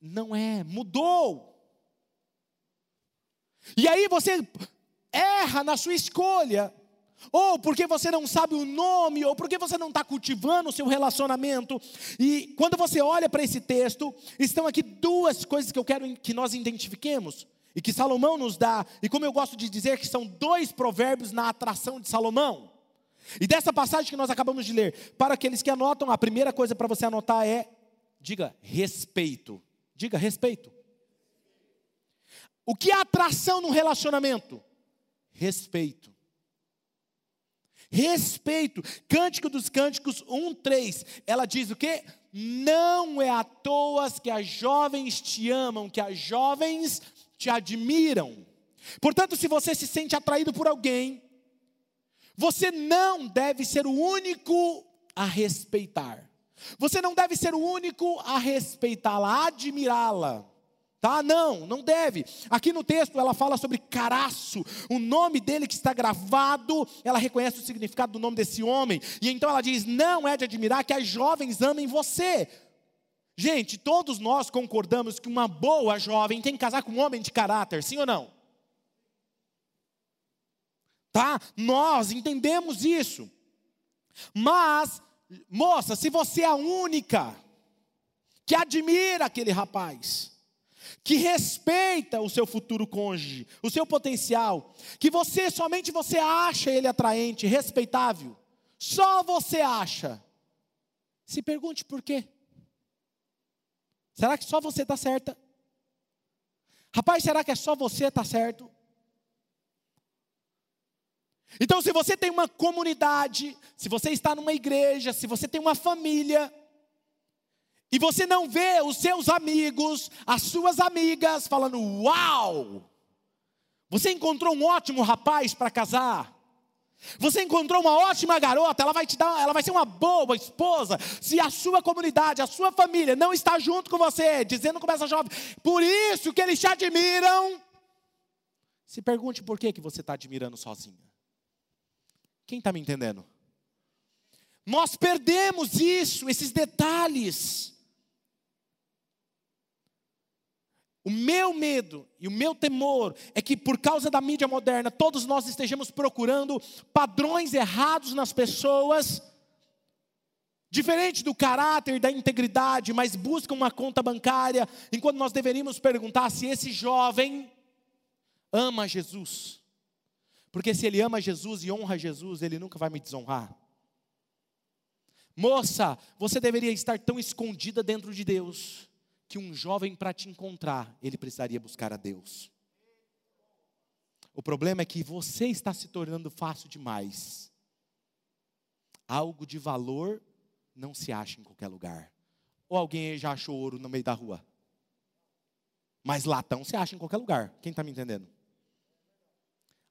[SPEAKER 2] não é, mudou. E aí você erra na sua escolha, ou porque você não sabe o nome, ou porque você não está cultivando o seu relacionamento. E quando você olha para esse texto, estão aqui duas coisas que eu quero que nós identifiquemos, e que Salomão nos dá, e como eu gosto de dizer, que são dois provérbios na atração de Salomão. E dessa passagem que nós acabamos de ler, para aqueles que anotam, a primeira coisa para você anotar é: diga respeito. Diga respeito. O que é atração no relacionamento? Respeito. Respeito. Cântico dos Cânticos 1:3. Ela diz o quê? Não é à toa que as jovens te amam, que as jovens te admiram. Portanto, se você se sente atraído por alguém, você não deve ser o único a respeitar. Você não deve ser o único a respeitá-la, admirá-la. Tá? Não, não deve. Aqui no texto ela fala sobre Caraço, o nome dele que está gravado, ela reconhece o significado do nome desse homem, e então ela diz: Não é de admirar que as jovens amem você. Gente, todos nós concordamos que uma boa jovem tem que casar com um homem de caráter, sim ou não? Tá? Nós entendemos isso. Mas, moça, se você é a única que admira aquele rapaz, que respeita o seu futuro cônjuge, o seu potencial, que você somente você acha ele atraente, respeitável, só você acha. Se pergunte por quê? Será que só você está certa? Rapaz, será que é só você está certo? Então, se você tem uma comunidade, se você está numa igreja, se você tem uma família, e você não vê os seus amigos, as suas amigas falando: Uau! Você encontrou um ótimo rapaz para casar. Você encontrou uma ótima garota, ela vai te dar, ela vai ser uma boa esposa. Se a sua comunidade, a sua família não está junto com você, dizendo como essa jovem, por isso que eles te admiram. Se pergunte por que, que você está admirando sozinha. Quem está me entendendo? Nós perdemos isso, esses detalhes. O meu medo e o meu temor é que, por causa da mídia moderna, todos nós estejamos procurando padrões errados nas pessoas, diferente do caráter, da integridade, mas buscam uma conta bancária, enquanto nós deveríamos perguntar se esse jovem ama Jesus. Porque se ele ama Jesus e honra Jesus, ele nunca vai me desonrar. Moça, você deveria estar tão escondida dentro de Deus que um jovem para te encontrar, ele precisaria buscar a Deus. O problema é que você está se tornando fácil demais. Algo de valor não se acha em qualquer lugar. Ou alguém já achou ouro no meio da rua? Mas latão se acha em qualquer lugar. Quem está me entendendo?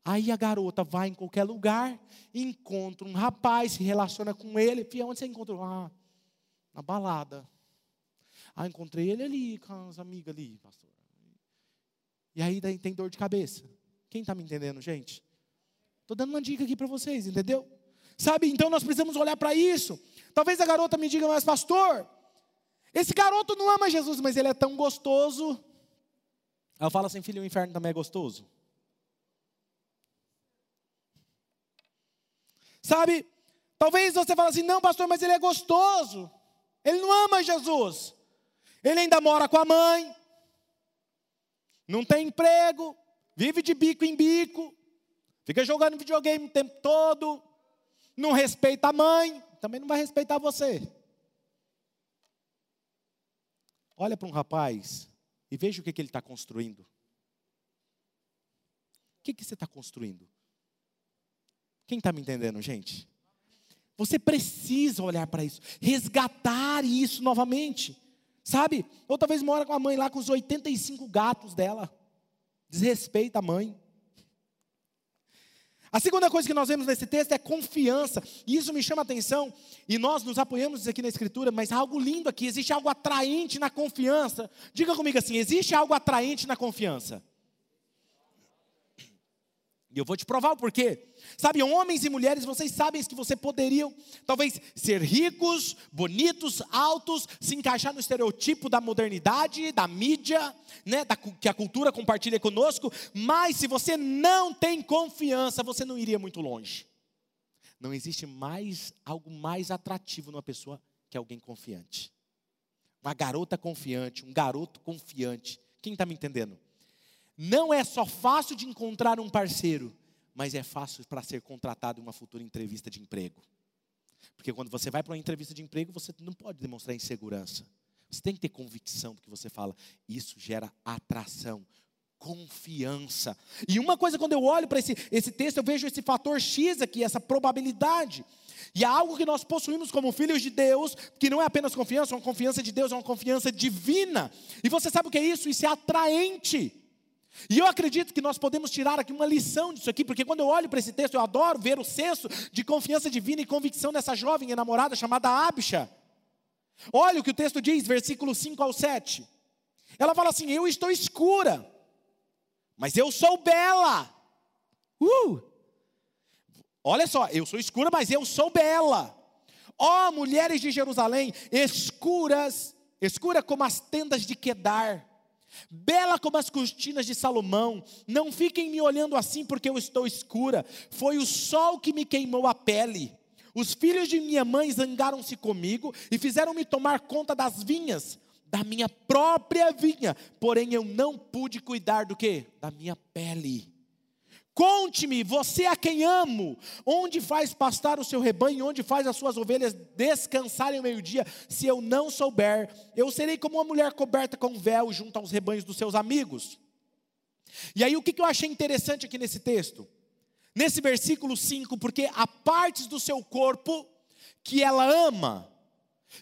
[SPEAKER 2] Aí a garota vai em qualquer lugar, encontra um rapaz, se relaciona com ele. Fia, onde você encontrou? Ah, na balada. Ah, encontrei ele ali, com as amigas ali, pastor. E aí daí tem dor de cabeça. Quem está me entendendo, gente? Estou dando uma dica aqui para vocês, entendeu? Sabe, então nós precisamos olhar para isso. Talvez a garota me diga, mas pastor, esse garoto não ama Jesus, mas ele é tão gostoso. Ela fala assim, filho, o inferno também é gostoso. Sabe, talvez você fale assim, não pastor, mas ele é gostoso. Ele não ama Jesus. Ele ainda mora com a mãe, não tem emprego, vive de bico em bico, fica jogando videogame o tempo todo, não respeita a mãe, também não vai respeitar você. Olha para um rapaz e veja o que, que ele está construindo. O que, que você está construindo? Quem está me entendendo, gente? Você precisa olhar para isso, resgatar isso novamente. Sabe? Ou talvez mora com a mãe lá com os 85 gatos dela. Desrespeita a mãe. A segunda coisa que nós vemos nesse texto é confiança. E isso me chama a atenção. E nós nos apoiamos aqui na Escritura, mas há algo lindo aqui. Existe algo atraente na confiança. Diga comigo assim: existe algo atraente na confiança. E eu vou te provar o porquê. Sabe, homens e mulheres, vocês sabem que você poderiam, talvez, ser ricos, bonitos, altos, se encaixar no estereotipo da modernidade, da mídia, né, da, que a cultura compartilha conosco, mas se você não tem confiança, você não iria muito longe. Não existe mais algo mais atrativo numa pessoa que alguém confiante. Uma garota confiante, um garoto confiante. Quem está me entendendo? Não é só fácil de encontrar um parceiro, mas é fácil para ser contratado em uma futura entrevista de emprego. Porque quando você vai para uma entrevista de emprego, você não pode demonstrar insegurança. Você tem que ter convicção do que você fala. Isso gera atração. confiança. E uma coisa, quando eu olho para esse, esse texto, eu vejo esse fator X aqui, essa probabilidade. E há algo que nós possuímos como filhos de Deus, que não é apenas confiança, é uma confiança de Deus, é uma confiança divina. E você sabe o que é isso? Isso é atraente. E eu acredito que nós podemos tirar aqui uma lição disso aqui, porque quando eu olho para esse texto, eu adoro ver o senso de confiança divina e convicção dessa jovem enamorada chamada Abisha. Olha o que o texto diz, versículo 5 ao 7. Ela fala assim: Eu estou escura, mas eu sou bela. Uh! Olha só, eu sou escura, mas eu sou bela. Ó oh, mulheres de Jerusalém, escuras, escura como as tendas de Quedar Bela como as cortinas de Salomão, não fiquem me olhando assim porque eu estou escura, foi o sol que me queimou a pele. Os filhos de minha mãe zangaram-se comigo e fizeram-me tomar conta das vinhas, da minha própria vinha, porém eu não pude cuidar do que? Da minha pele. Conte-me, você a quem amo, onde faz pastar o seu rebanho, onde faz as suas ovelhas descansarem ao meio-dia, se eu não souber, eu serei como uma mulher coberta com véu junto aos rebanhos dos seus amigos. E aí o que eu achei interessante aqui nesse texto? Nesse versículo 5, porque há partes do seu corpo que ela ama,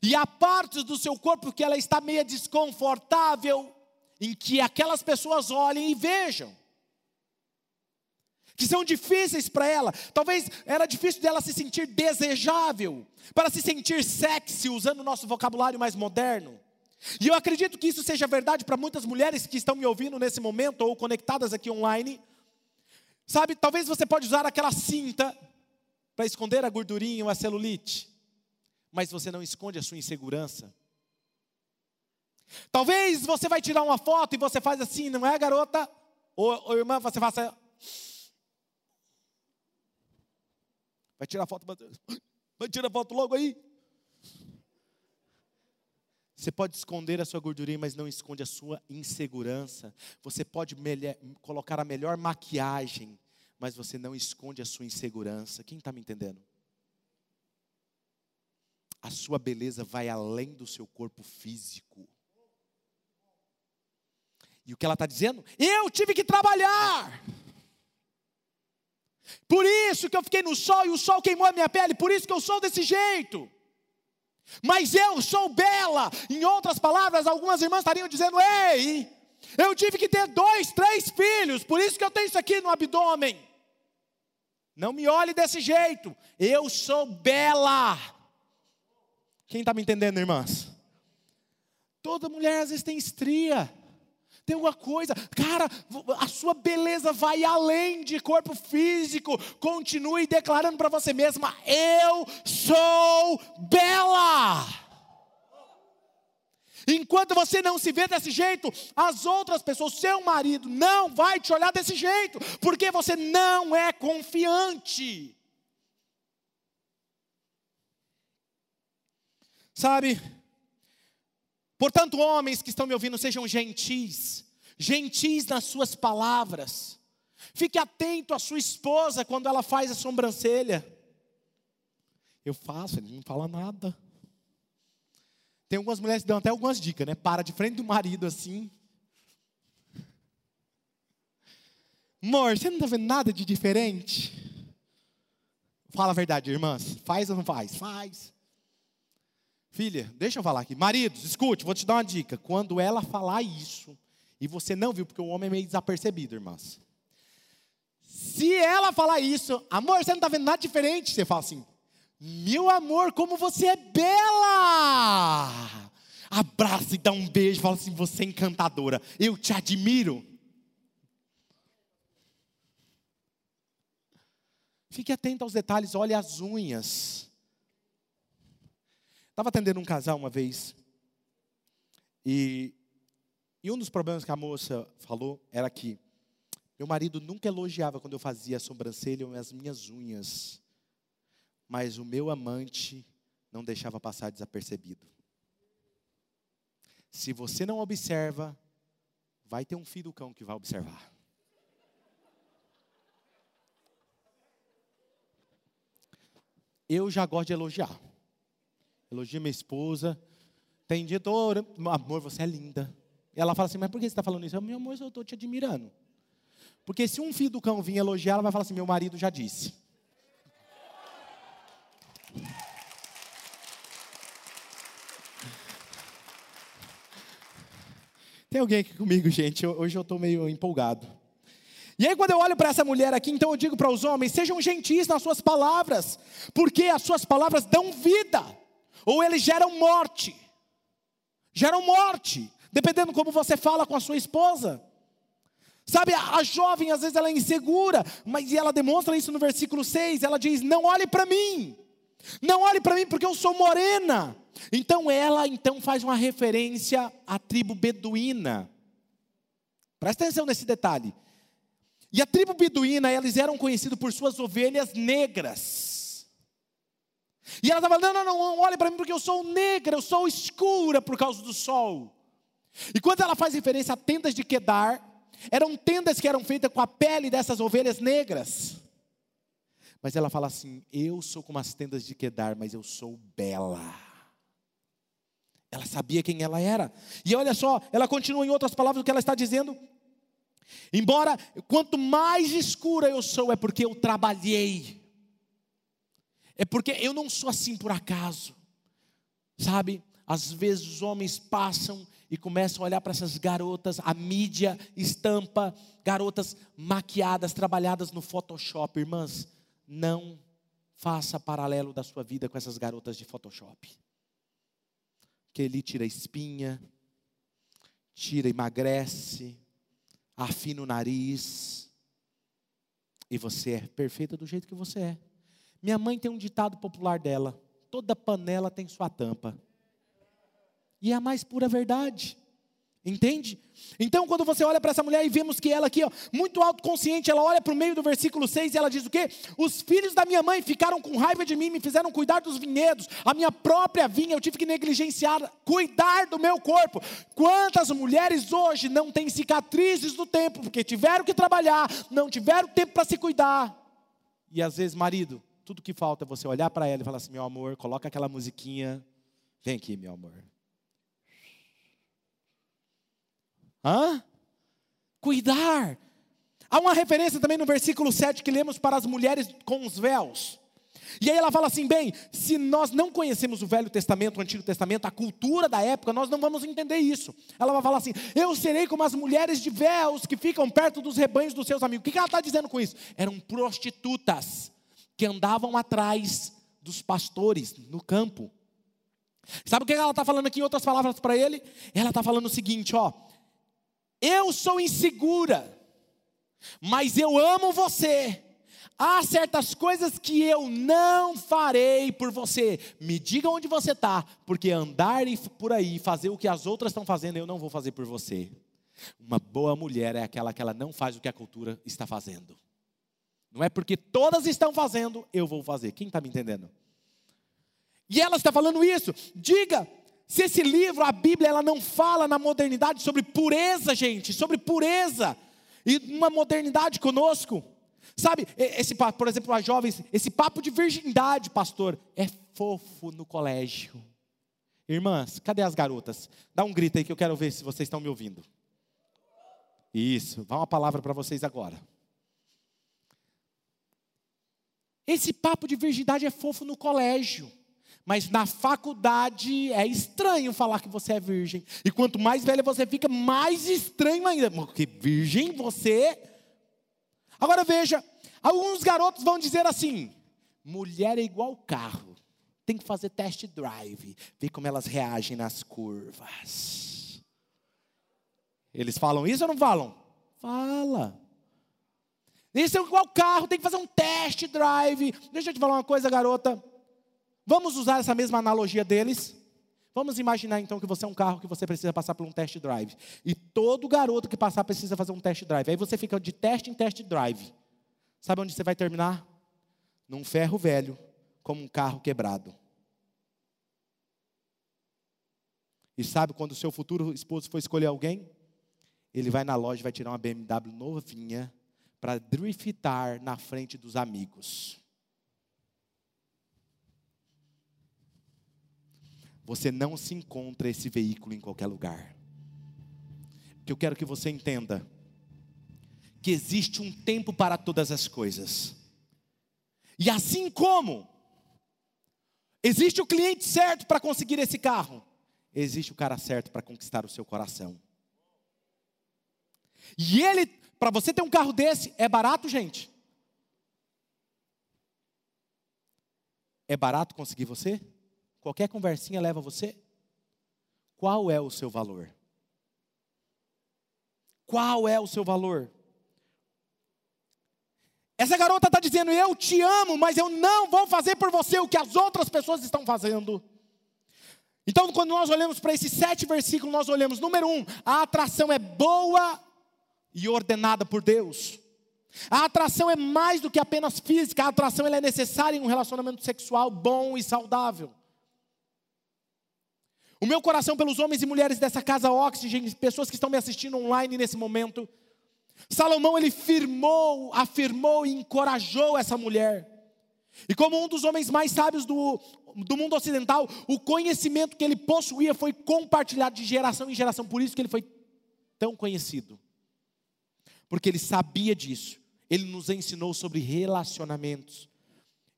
[SPEAKER 2] e há partes do seu corpo que ela está meio desconfortável, em que aquelas pessoas olhem e vejam que são difíceis para ela. Talvez era difícil dela se sentir desejável, para se sentir sexy, usando o nosso vocabulário mais moderno. E eu acredito que isso seja verdade para muitas mulheres que estão me ouvindo nesse momento ou conectadas aqui online. Sabe, talvez você pode usar aquela cinta para esconder a gordurinha ou a celulite, mas você não esconde a sua insegurança. Talvez você vai tirar uma foto e você faz assim, não é, garota? Ou, ou irmã, você faça Vai tirar foto, vai tirar foto logo aí. Você pode esconder a sua gordurinha, mas não esconde a sua insegurança. Você pode colocar a melhor maquiagem, mas você não esconde a sua insegurança. Quem está me entendendo? A sua beleza vai além do seu corpo físico. E o que ela está dizendo? Eu tive que trabalhar. Por isso que eu fiquei no sol e o sol queimou a minha pele, por isso que eu sou desse jeito. Mas eu sou bela. Em outras palavras, algumas irmãs estariam dizendo: Ei, eu tive que ter dois, três filhos, por isso que eu tenho isso aqui no abdômen. Não me olhe desse jeito, eu sou bela. Quem está me entendendo, irmãs? Toda mulher às vezes tem estria tem alguma coisa, cara, a sua beleza vai além de corpo físico. Continue declarando para você mesma: eu sou bela. Enquanto você não se vê desse jeito, as outras pessoas, seu marido, não vai te olhar desse jeito, porque você não é confiante. Sabe, Portanto, homens que estão me ouvindo, sejam gentis, gentis nas suas palavras. Fique atento à sua esposa quando ela faz a sobrancelha. Eu faço, ele não fala nada. Tem algumas mulheres que dão até algumas dicas, né? Para de frente do marido assim. Amor, você não está vendo nada de diferente? Fala a verdade, irmãs. Faz ou não faz? Faz. Filha, deixa eu falar aqui. Maridos, escute, vou te dar uma dica. Quando ela falar isso, e você não viu, porque o homem é meio desapercebido, irmãs. Se ela falar isso, amor, você não está vendo nada diferente, você fala assim: meu amor, como você é bela! Abraça e dá um beijo, fala assim: você é encantadora, eu te admiro. Fique atento aos detalhes, olhe as unhas. Estava atendendo um casal uma vez. E, e um dos problemas que a moça falou era que meu marido nunca elogiava quando eu fazia a sobrancelha ou as minhas unhas. Mas o meu amante não deixava passar desapercebido. Se você não observa, vai ter um filho do cão que vai observar. Eu já gosto de elogiar elogia minha esposa. Tem dia, todo, amor, você é linda. E ela fala assim: Mas por que você está falando isso? Eu, meu amor, eu estou te admirando. Porque se um filho do cão vir elogiar, ela vai falar assim: Meu marido já disse. Tem alguém aqui comigo, gente? Hoje eu estou meio empolgado. E aí, quando eu olho para essa mulher aqui, então eu digo para os homens: sejam gentis nas suas palavras, porque as suas palavras dão vida, ou eles geram morte. Geram morte, dependendo como você fala com a sua esposa. Sabe, a, a jovem às vezes ela é insegura, mas ela demonstra isso no versículo 6. Ela diz: Não olhe para mim, não olhe para mim porque eu sou morena. Então ela então faz uma referência à tribo beduína. Presta atenção nesse detalhe. E a tribo beduína, eles eram conhecidos por suas ovelhas negras. E ela estava, não, não, não, olhe para mim porque eu sou negra, eu sou escura por causa do sol. E quando ela faz referência a tendas de Quedar, eram tendas que eram feitas com a pele dessas ovelhas negras. Mas ela fala assim: Eu sou como as tendas de Quedar, mas eu sou bela. Ela sabia quem ela era. E olha só, ela continua em outras palavras o que ela está dizendo. Embora quanto mais escura eu sou, é porque eu trabalhei. É porque eu não sou assim por acaso. Sabe? Às vezes os homens passam e começam a olhar para essas garotas, a mídia estampa garotas maquiadas, trabalhadas no Photoshop. Irmãs, não faça paralelo da sua vida com essas garotas de Photoshop que ele tira espinha, tira, emagrece, afina o nariz, e você é perfeita do jeito que você é. Minha mãe tem um ditado popular dela: toda panela tem sua tampa. E é a mais pura verdade. Entende? Então, quando você olha para essa mulher e vemos que ela aqui, ó, muito autoconsciente, ela olha para o meio do versículo 6 e ela diz o quê? Os filhos da minha mãe ficaram com raiva de mim, me fizeram cuidar dos vinhedos, a minha própria vinha, eu tive que negligenciar, cuidar do meu corpo. Quantas mulheres hoje não têm cicatrizes do tempo, porque tiveram que trabalhar, não tiveram tempo para se cuidar. E às vezes, marido, tudo que falta é você olhar para ela e falar assim: meu amor, coloca aquela musiquinha, vem aqui, meu amor. Hã? Cuidar. Há uma referência também no versículo 7 que lemos para as mulheres com os véus. E aí ela fala assim: bem, se nós não conhecemos o Velho Testamento, o Antigo Testamento, a cultura da época, nós não vamos entender isso. Ela vai falar assim: eu serei como as mulheres de véus que ficam perto dos rebanhos dos seus amigos. O que ela está dizendo com isso? Eram prostitutas que andavam atrás dos pastores no campo. Sabe o que ela está falando aqui em outras palavras para ele? Ela está falando o seguinte: ó, eu sou insegura, mas eu amo você. Há certas coisas que eu não farei por você. Me diga onde você está, porque andar por aí, fazer o que as outras estão fazendo, eu não vou fazer por você. Uma boa mulher é aquela que ela não faz o que a cultura está fazendo. Não é porque todas estão fazendo, eu vou fazer. Quem está me entendendo? E ela está falando isso. Diga se esse livro, a Bíblia, ela não fala na modernidade sobre pureza, gente, sobre pureza, e uma modernidade conosco, sabe, esse, por exemplo, as jovens, esse papo de virgindade, pastor, é fofo no colégio. Irmãs, cadê as garotas? Dá um grito aí que eu quero ver se vocês estão me ouvindo. Isso, vá uma palavra para vocês agora. Esse papo de virgindade é fofo no colégio. Mas na faculdade é estranho falar que você é virgem. E quanto mais velha você fica, mais estranho ainda. Porque virgem você. Agora veja, alguns garotos vão dizer assim: mulher é igual carro. Tem que fazer test drive, ver como elas reagem nas curvas. Eles falam isso ou não falam? Fala. Isso é igual carro, tem que fazer um test drive. Deixa eu te falar uma coisa, garota. Vamos usar essa mesma analogia deles? Vamos imaginar então que você é um carro que você precisa passar por um test drive. E todo garoto que passar precisa fazer um test drive. Aí você fica de teste em test drive. Sabe onde você vai terminar? Num ferro velho, como um carro quebrado. E sabe quando o seu futuro esposo for escolher alguém? Ele vai na loja e vai tirar uma BMW novinha para driftar na frente dos amigos. Você não se encontra esse veículo em qualquer lugar. que eu quero que você entenda que existe um tempo para todas as coisas. E assim como existe o cliente certo para conseguir esse carro, existe o cara certo para conquistar o seu coração. E ele, para você ter um carro desse, é barato, gente? É barato conseguir você? Qualquer conversinha leva você? Qual é o seu valor? Qual é o seu valor? Essa garota está dizendo: Eu te amo, mas eu não vou fazer por você o que as outras pessoas estão fazendo. Então, quando nós olhamos para esses sete versículos, nós olhamos: número um, a atração é boa e ordenada por Deus. A atração é mais do que apenas física, a atração é necessária em um relacionamento sexual bom e saudável. O meu coração pelos homens e mulheres dessa casa Oxygen, pessoas que estão me assistindo online nesse momento, Salomão ele firmou, afirmou e encorajou essa mulher. E como um dos homens mais sábios do, do mundo ocidental, o conhecimento que ele possuía foi compartilhado de geração em geração, por isso que ele foi tão conhecido. Porque ele sabia disso. Ele nos ensinou sobre relacionamentos.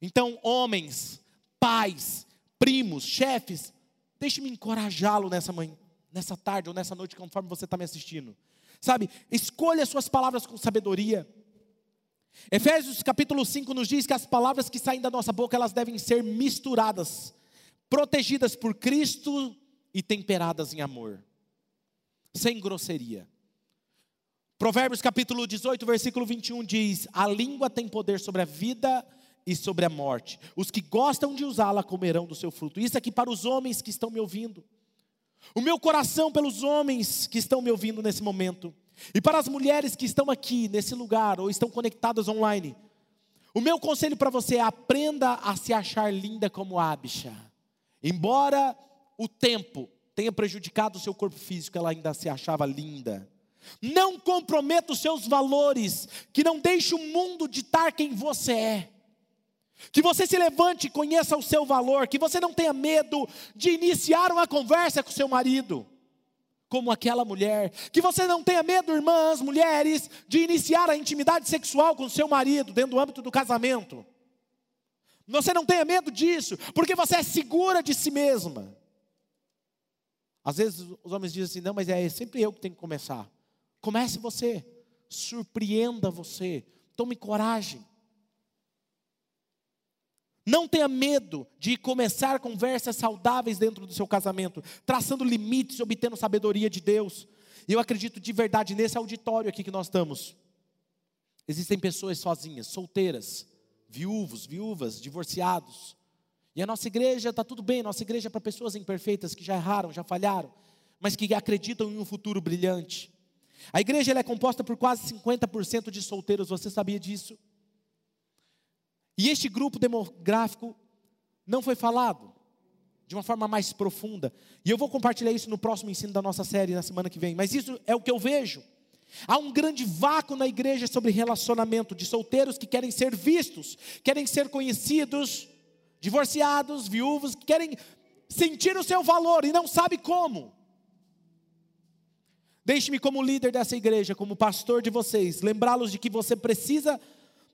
[SPEAKER 2] Então, homens, pais, primos, chefes, deixe-me encorajá-lo nessa manhã, nessa tarde ou nessa noite, conforme você está me assistindo. Sabe, escolha suas palavras com sabedoria. Efésios capítulo 5 nos diz que as palavras que saem da nossa boca, elas devem ser misturadas, protegidas por Cristo e temperadas em amor, sem grosseria. Provérbios capítulo 18, versículo 21 diz: A língua tem poder sobre a vida e sobre a morte. Os que gostam de usá-la comerão do seu fruto. Isso aqui para os homens que estão me ouvindo. O meu coração pelos homens que estão me ouvindo nesse momento. E para as mulheres que estão aqui nesse lugar ou estão conectadas online. O meu conselho para você é aprenda a se achar linda como Abisha. Embora o tempo tenha prejudicado o seu corpo físico, ela ainda se achava linda. Não comprometa os seus valores, que não deixe o mundo ditar quem você é. Que você se levante e conheça o seu valor, que você não tenha medo de iniciar uma conversa com seu marido, como aquela mulher. Que você não tenha medo, irmãs, mulheres, de iniciar a intimidade sexual com seu marido dentro do âmbito do casamento. Você não tenha medo disso, porque você é segura de si mesma. Às vezes os homens dizem assim: não, mas é sempre eu que tenho que começar. Comece você, surpreenda você, tome coragem. Não tenha medo de começar conversas saudáveis dentro do seu casamento, traçando limites, obtendo sabedoria de Deus. E eu acredito de verdade nesse auditório aqui que nós estamos. Existem pessoas sozinhas, solteiras, viúvos, viúvas, divorciados. E a nossa igreja está tudo bem, nossa igreja é para pessoas imperfeitas que já erraram, já falharam, mas que acreditam em um futuro brilhante. A igreja é composta por quase 50% de solteiros, você sabia disso? E este grupo demográfico não foi falado de uma forma mais profunda. E eu vou compartilhar isso no próximo ensino da nossa série na semana que vem. Mas isso é o que eu vejo. Há um grande vácuo na igreja sobre relacionamento de solteiros que querem ser vistos, querem ser conhecidos, divorciados, viúvos, que querem sentir o seu valor e não sabe como. Deixe-me como líder dessa igreja, como pastor de vocês, lembrá-los de que você precisa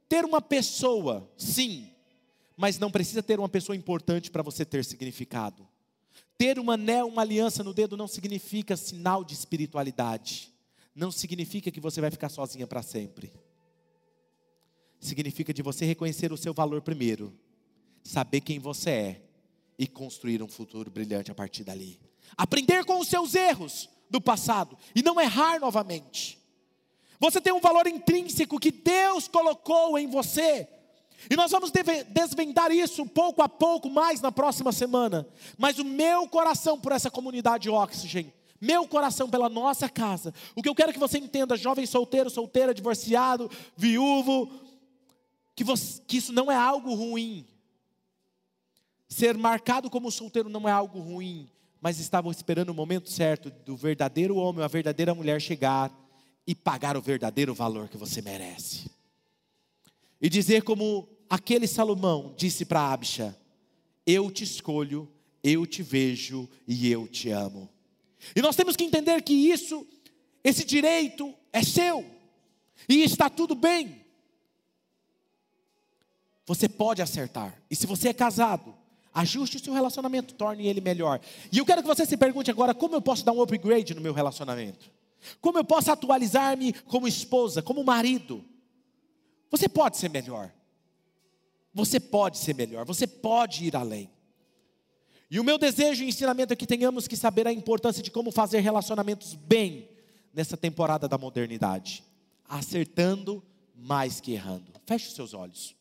[SPEAKER 2] ter uma pessoa, sim, mas não precisa ter uma pessoa importante para você ter significado. Ter um anel, uma aliança no dedo não significa sinal de espiritualidade. Não significa que você vai ficar sozinha para sempre. Significa de você reconhecer o seu valor primeiro, saber quem você é e construir um futuro brilhante a partir dali. Aprender com os seus erros do passado e não errar novamente. Você tem um valor intrínseco que Deus colocou em você. E nós vamos desvendar isso pouco a pouco mais na próxima semana. Mas o meu coração por essa comunidade Oxygen, meu coração pela nossa casa, o que eu quero que você entenda, jovem solteiro, solteira, divorciado, viúvo, que, você, que isso não é algo ruim. Ser marcado como solteiro não é algo ruim, mas estavam esperando o momento certo do verdadeiro homem, a verdadeira mulher chegar e pagar o verdadeiro valor que você merece. E dizer como aquele Salomão disse para Abisha: Eu te escolho, eu te vejo e eu te amo. E nós temos que entender que isso esse direito é seu, e está tudo bem. Você pode acertar, e se você é casado, ajuste o seu relacionamento, torne ele melhor. E eu quero que você se pergunte agora: como eu posso dar um upgrade no meu relacionamento? Como eu posso atualizar-me como esposa, como marido? Você pode ser melhor. Você pode ser melhor, você pode ir além. E o meu desejo e ensinamento é que tenhamos que saber a importância de como fazer relacionamentos bem nessa temporada da modernidade, acertando mais que errando. Feche os seus olhos.